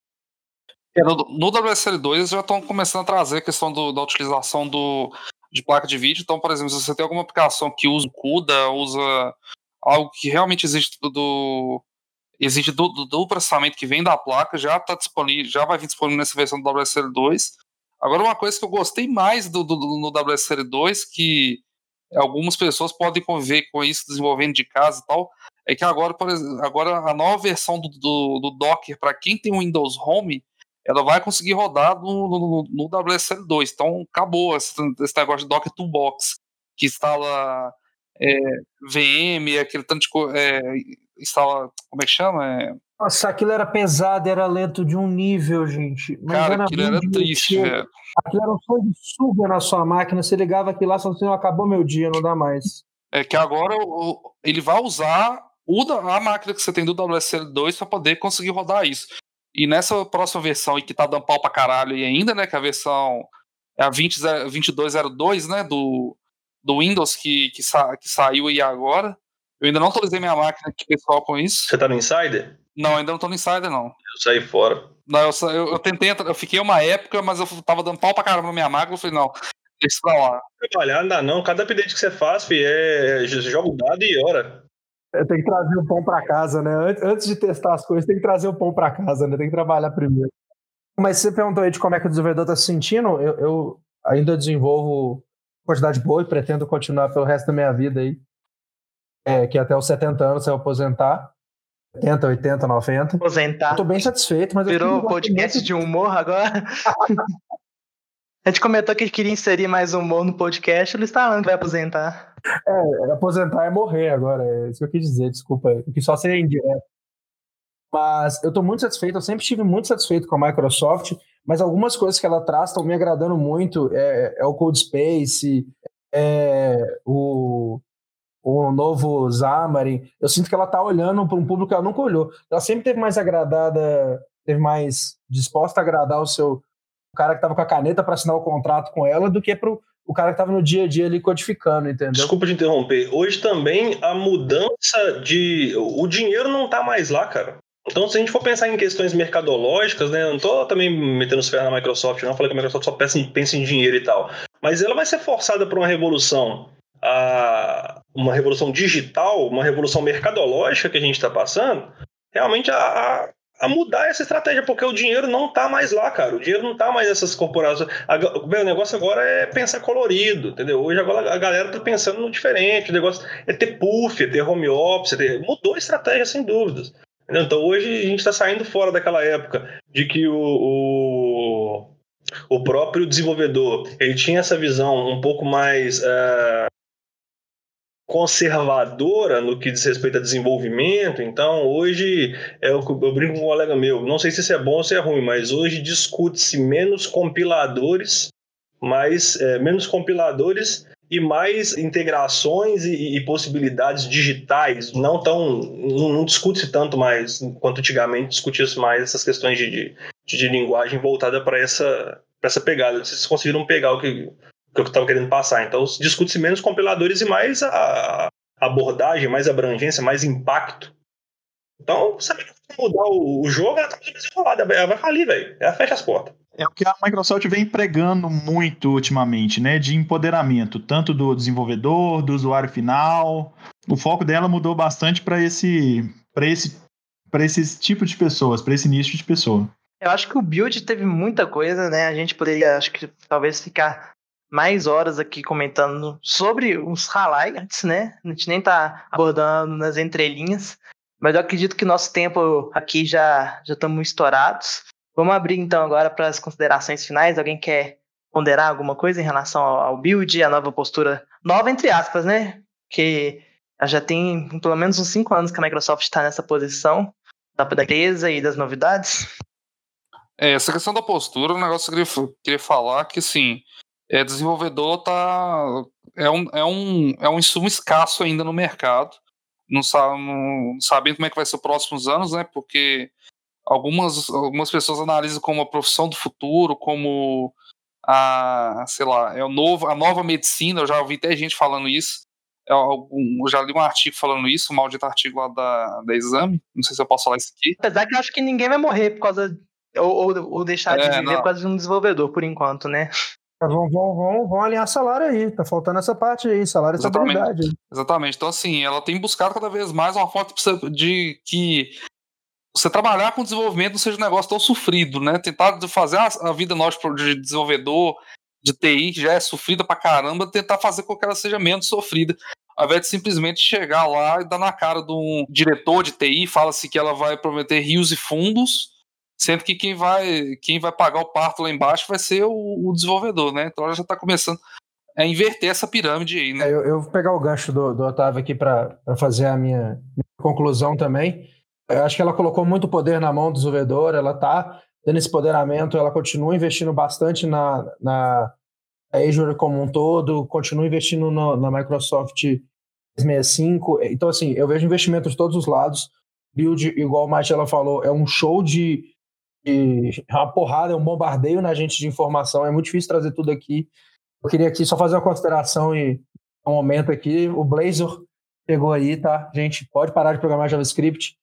[SPEAKER 4] No, no WSL2 eles já estão começando a trazer a questão do, da utilização do, de placa de vídeo. Então, por exemplo, se você tem alguma aplicação que usa CUDA, usa algo que realmente existe do, existe do, do, do, processamento que vem da placa, já está disponível, já vai vir disponível nessa versão do WSL2. Agora, uma coisa que eu gostei mais do, do, no WSL2, que algumas pessoas podem conviver com isso desenvolvendo de casa e tal. É que agora, por exemplo, agora a nova versão do, do, do Docker, para quem tem o Windows Home, ela vai conseguir rodar no, no, no WSL2. Então acabou esse, esse, negócio de Docker Toolbox, que instala é, VM, aquele tanto de coisa. É, instala. Como é que chama? É,
[SPEAKER 2] nossa, aquilo era pesado, era lento de um nível, gente.
[SPEAKER 4] Mas Cara, era aquilo era triste, velho.
[SPEAKER 2] Aquilo era um som de suga na sua máquina. Você ligava aquilo lá, só assim, acabou meu dia, não dá mais.
[SPEAKER 4] É que agora ele vai usar a máquina que você tem do WSL2 para poder conseguir rodar isso. E nessa próxima versão, que tá dando pau pra caralho e ainda, né? Que a versão é a 20, 2202, né? Do, do Windows que, que, sa, que saiu aí agora. Eu ainda não atualizei minha máquina aqui, pessoal, com isso.
[SPEAKER 3] Você tá no Insider?
[SPEAKER 4] Não, ainda não tô no Insider, não.
[SPEAKER 3] Eu saí fora.
[SPEAKER 4] Não, eu, eu, eu, tentei, eu fiquei uma época, mas eu tava dando pau pra caramba na minha máquina, eu falei, não, deixa isso pra lá.
[SPEAKER 3] Trabalhar ainda não, cada update que você faz, filho, é, é joga o dado e hora.
[SPEAKER 2] Tem que trazer o pão pra casa, né? Antes de testar as coisas, tem que trazer o pão pra casa, né? Tem que trabalhar primeiro. Mas você perguntou aí de como é que o desenvolvedor tá se sentindo, eu, eu ainda desenvolvo quantidade boa e pretendo continuar pelo resto da minha vida aí. É, que até os 70 anos eu aposentar. 70, 80, 90.
[SPEAKER 1] Aposentar.
[SPEAKER 2] Estou bem satisfeito, mas
[SPEAKER 1] Virou podcast de humor agora? <laughs> A gente comentou que queria inserir mais humor no podcast, ele está falando que vai aposentar.
[SPEAKER 2] É, aposentar é morrer agora, é isso que eu quis dizer, desculpa. Eu quis só ser indireto. Mas eu estou muito satisfeito, eu sempre estive muito satisfeito com a Microsoft, mas algumas coisas que ela traz estão me agradando muito. É, é o Code Space, é o o novo Xamarin, eu sinto que ela está olhando para um público que ela nunca olhou. Ela sempre teve mais agradada, teve mais disposta a agradar o seu o cara que estava com a caneta para assinar o contrato com ela do que para o cara que estava no dia a dia ali codificando, entendeu?
[SPEAKER 3] Desculpa te interromper. Hoje também a mudança de. O dinheiro não está mais lá, cara. Então, se a gente for pensar em questões mercadológicas, né, eu não estou também metendo os ferros na Microsoft, não falei que a Microsoft só pensa em, pensa em dinheiro e tal, mas ela vai ser forçada por uma revolução, a, uma revolução digital, uma revolução mercadológica que a gente está passando, realmente a, a, mudar essa estratégia, porque o dinheiro não está mais lá, cara. O dinheiro não está mais nessas corporações. o negócio agora é pensar colorido, entendeu? Hoje agora a galera está pensando no diferente. O negócio é ter puff, é ter home office, é ter... mudou a estratégia, sem dúvidas. Então hoje a gente está saindo fora daquela época de que o, o, o, próprio desenvolvedor ele tinha essa visão um pouco mais uh, conservadora no que diz respeito a desenvolvimento. Então hoje é eu, eu brinco com um colega meu, não sei se isso é bom ou se é ruim, mas hoje discute-se menos compiladores, mais é, menos compiladores e mais integrações e, e possibilidades digitais. Não tão. Não, não discute-se tanto mais quanto antigamente discutia-se mais essas questões de, de, de linguagem voltada para essa, essa pegada. Vocês conseguiram pegar o que, que eu estava querendo passar. Então, discute-se menos compiladores e mais a abordagem, mais abrangência, mais impacto. Então, você mudar o, o jogo, ela tá desenrolada, ela vai falir, velho. Ela fecha as portas.
[SPEAKER 5] É o que a Microsoft vem empregando muito ultimamente, né? De empoderamento, tanto do desenvolvedor, do usuário final. O foco dela mudou bastante para esse, para esse, para esse tipo de pessoas, para esse nicho de pessoa.
[SPEAKER 1] Eu acho que o build teve muita coisa, né? A gente poderia, acho que talvez ficar mais horas aqui comentando sobre os highlights, né? A gente nem tá abordando nas entrelinhas, mas eu acredito que nosso tempo aqui já já estamos estourados. Vamos abrir então agora para as considerações finais. Alguém quer ponderar alguma coisa em relação ao build, a nova postura? Nova, entre aspas, né? Que já tem pelo menos uns cinco anos que a Microsoft está nessa posição da empresa e das novidades.
[SPEAKER 4] É, essa questão da postura, um negócio que eu queria, queria falar que, assim, é, desenvolvedor tá, é, um, é, um, é um insumo escasso ainda no mercado. Não, sabe, não sabendo como é que vai ser os próximos anos, né? Porque algumas, algumas pessoas analisam como a profissão do futuro, como a, sei lá, é o novo, a nova medicina, eu já ouvi até gente falando isso, é eu já li um artigo falando isso, um maldito artigo lá da, da Exame, não sei se eu posso falar isso aqui.
[SPEAKER 1] Apesar que eu acho que ninguém vai morrer por causa, ou, ou, ou deixar é, de viver não. por causa de um desenvolvedor, por enquanto, né?
[SPEAKER 2] Vão, vão, vão, vão alinhar salário aí, tá faltando essa parte aí, salário e estabilidade.
[SPEAKER 4] Exatamente, então assim, ela tem buscado cada vez mais uma forma de que você trabalhar com desenvolvimento não seja um negócio tão sofrido, né? Tentar fazer a, vida nossa de desenvolvedor, de TI, que já é sofrida pra caramba, tentar fazer com que ela seja menos sofrida. Ao invés de simplesmente chegar lá e dar na cara de um diretor de TI, fala-se que ela vai prometer rios e fundos, sendo que quem vai, quem vai pagar o parto lá embaixo vai ser o, o desenvolvedor, né? Então ela já está começando a inverter essa pirâmide aí, né?
[SPEAKER 2] É, eu, eu, vou pegar o gancho do, do Otávio aqui para fazer a minha, minha conclusão também. Eu acho que ela colocou muito poder na mão do desenvolvedor, ela está dando esse empoderamento, ela continua investindo bastante na, na Azure como um todo, continua investindo no, na Microsoft 365. Então, assim, eu vejo investimento de todos os lados. Build, igual a Marcela falou, é um show de, de é uma porrada, é um bombardeio na gente de informação. É muito difícil trazer tudo aqui. Eu queria aqui só fazer uma consideração e um momento aqui. O Blazor chegou aí, tá? Gente, pode parar de programar JavaScript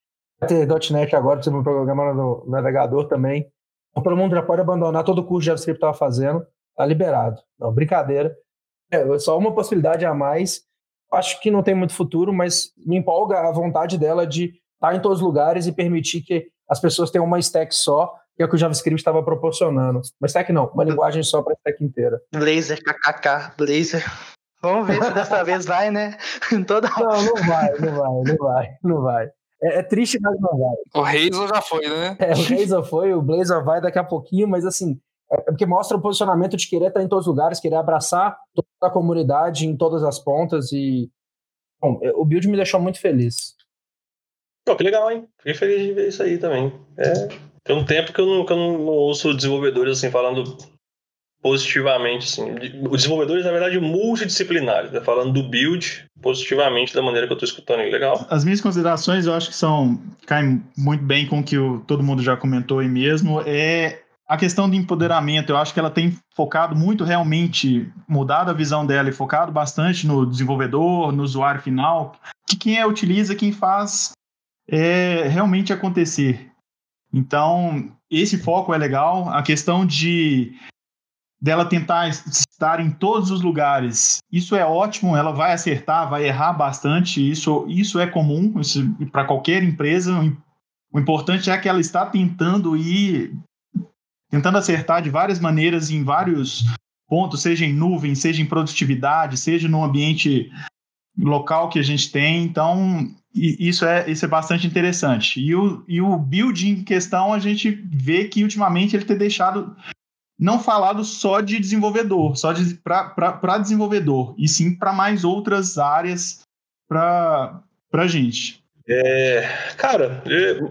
[SPEAKER 2] ter .NET agora, você programar no navegador também. Então, todo mundo já pode abandonar todo o curso de JavaScript que estava fazendo, tá liberado. Não, brincadeira. É só uma possibilidade a mais. Acho que não tem muito futuro, mas me empolga a vontade dela de estar tá em todos os lugares e permitir que as pessoas tenham uma stack só, que é o que o JavaScript estava proporcionando. Uma stack não, uma linguagem só para a stack inteira.
[SPEAKER 1] Blazor, kkk, Blazor. Vamos ver se dessa vez vai, né? <laughs>
[SPEAKER 2] Toda... Não, não vai, não vai, não vai, não vai. É, é, triste, mas não vai.
[SPEAKER 4] O Razor já foi, né?
[SPEAKER 2] É, o Razor foi, o Blazor vai daqui a pouquinho, mas assim, é, é porque mostra o posicionamento de querer estar em todos os lugares, querer abraçar toda a comunidade em todas as pontas e. Bom, é, o build me deixou muito feliz.
[SPEAKER 3] Pô, que legal, hein? Fiquei feliz de ver isso aí também. É, tem um tempo que eu não, que eu não ouço desenvolvedores assim falando positivamente, assim. Os desenvolvedores, na verdade, multidisciplinares, né? falando do build positivamente da maneira que eu estou escutando. Legal.
[SPEAKER 5] As minhas considerações, eu acho que são caem muito bem com o que o, todo mundo já comentou aí mesmo. É a questão do empoderamento, eu acho que ela tem focado muito realmente, mudado a visão dela e focado bastante no desenvolvedor, no usuário final, que quem é utiliza, quem faz é realmente acontecer. Então, esse foco é legal. A questão de dela tentar estar em todos os lugares, isso é ótimo. Ela vai acertar, vai errar bastante. Isso, isso é comum para qualquer empresa. O importante é que ela está tentando ir, tentando acertar de várias maneiras em vários pontos, seja em nuvem, seja em produtividade, seja no ambiente local que a gente tem. Então, isso é, isso é bastante interessante. E o, e o building em questão, a gente vê que ultimamente ele tem deixado não falado só de desenvolvedor, só de, para desenvolvedor, e sim para mais outras áreas para a gente.
[SPEAKER 3] É, cara,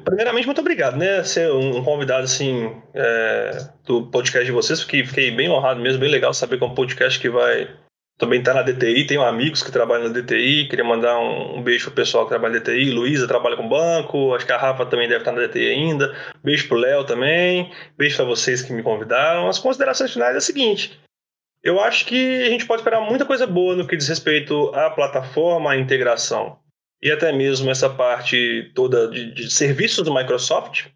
[SPEAKER 3] primeiramente, muito obrigado, né? Ser um convidado assim é, do podcast de vocês, porque fiquei bem honrado mesmo, bem legal saber que é um podcast que vai também tá na DTI, tenho amigos que trabalham na DTI, queria mandar um, um beijo pro pessoal que trabalha na DTI, Luísa trabalha com banco, acho que a Rafa também deve estar na DTI ainda, beijo pro Léo também, beijo para vocês que me convidaram. As considerações finais é a seguinte, eu acho que a gente pode esperar muita coisa boa no que diz respeito à plataforma, à integração e até mesmo essa parte toda de, de serviços do Microsoft,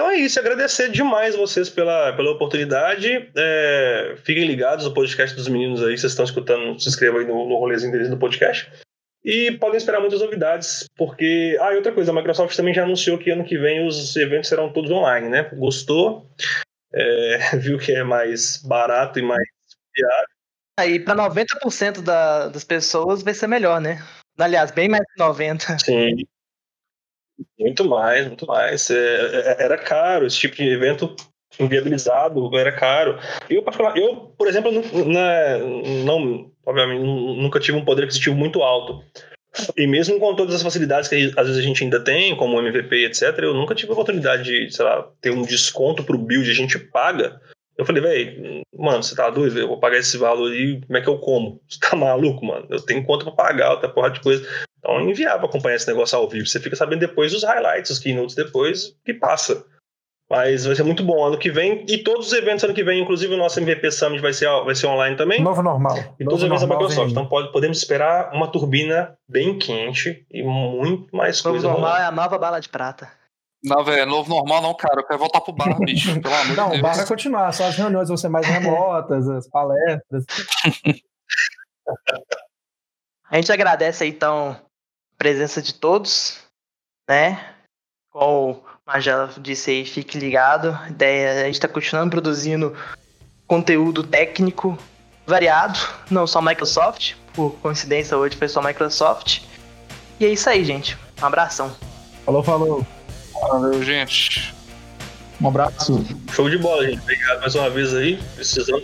[SPEAKER 3] então é isso, agradecer demais vocês pela, pela oportunidade. É, fiquem ligados no podcast dos meninos aí, vocês estão escutando, se inscrevam aí no, no rolezinho deles no podcast. E podem esperar muitas novidades, porque. Ah, e outra coisa, a Microsoft também já anunciou que ano que vem os eventos serão todos online, né? Gostou, é, <laughs> viu que é mais barato e mais viável.
[SPEAKER 1] Aí, para 90% da, das pessoas vai ser melhor, né? Aliás, bem mais que 90%.
[SPEAKER 3] Sim. Muito mais, muito mais. É, é, era caro, esse tipo de evento inviabilizado era caro. Eu, particular, eu por exemplo, não, né, não, obviamente, nunca tive um poder aquisitivo muito alto. E mesmo com todas as facilidades que às vezes a gente ainda tem, como MVP, etc., eu nunca tive a oportunidade de, sei lá, ter um desconto pro build, a gente paga. Eu falei, velho, mano, você tá doido? Eu vou pagar esse valor aí, como é que eu como? Você tá maluco, mano? Eu tenho conta pra pagar, outra porra de coisa. Então é inviável acompanhar esse negócio ao vivo. Você fica sabendo depois os highlights, os keynotes depois que passa. Mas vai ser muito bom ano que vem. E todos os eventos ano que vem, inclusive o nosso MVP Summit vai ser, vai ser online também.
[SPEAKER 2] Novo normal.
[SPEAKER 3] E todos os eventos da Microsoft. Então pode, podemos esperar uma turbina bem quente e muito mais
[SPEAKER 1] Novo
[SPEAKER 3] coisa.
[SPEAKER 1] Novo normal é a nova bala de prata.
[SPEAKER 4] Não, velho, novo normal não, cara. Eu quero voltar pro bar, bicho. <laughs> Pelo amor
[SPEAKER 2] não,
[SPEAKER 4] de Deus.
[SPEAKER 2] o bar vai continuar, só as reuniões vão ser mais remotas, as palestras. <laughs>
[SPEAKER 1] A gente agradece aí, então, presença de todos, né? Como o Major disse aí, fique ligado. A ideia, a gente está continuando produzindo conteúdo técnico variado, não só Microsoft, por coincidência hoje foi só Microsoft. E é isso aí, gente. Um abração.
[SPEAKER 2] Falou, falou.
[SPEAKER 4] Valeu, gente.
[SPEAKER 5] Um abraço.
[SPEAKER 3] Show de bola, gente. Obrigado mais uma vez aí. Precisando.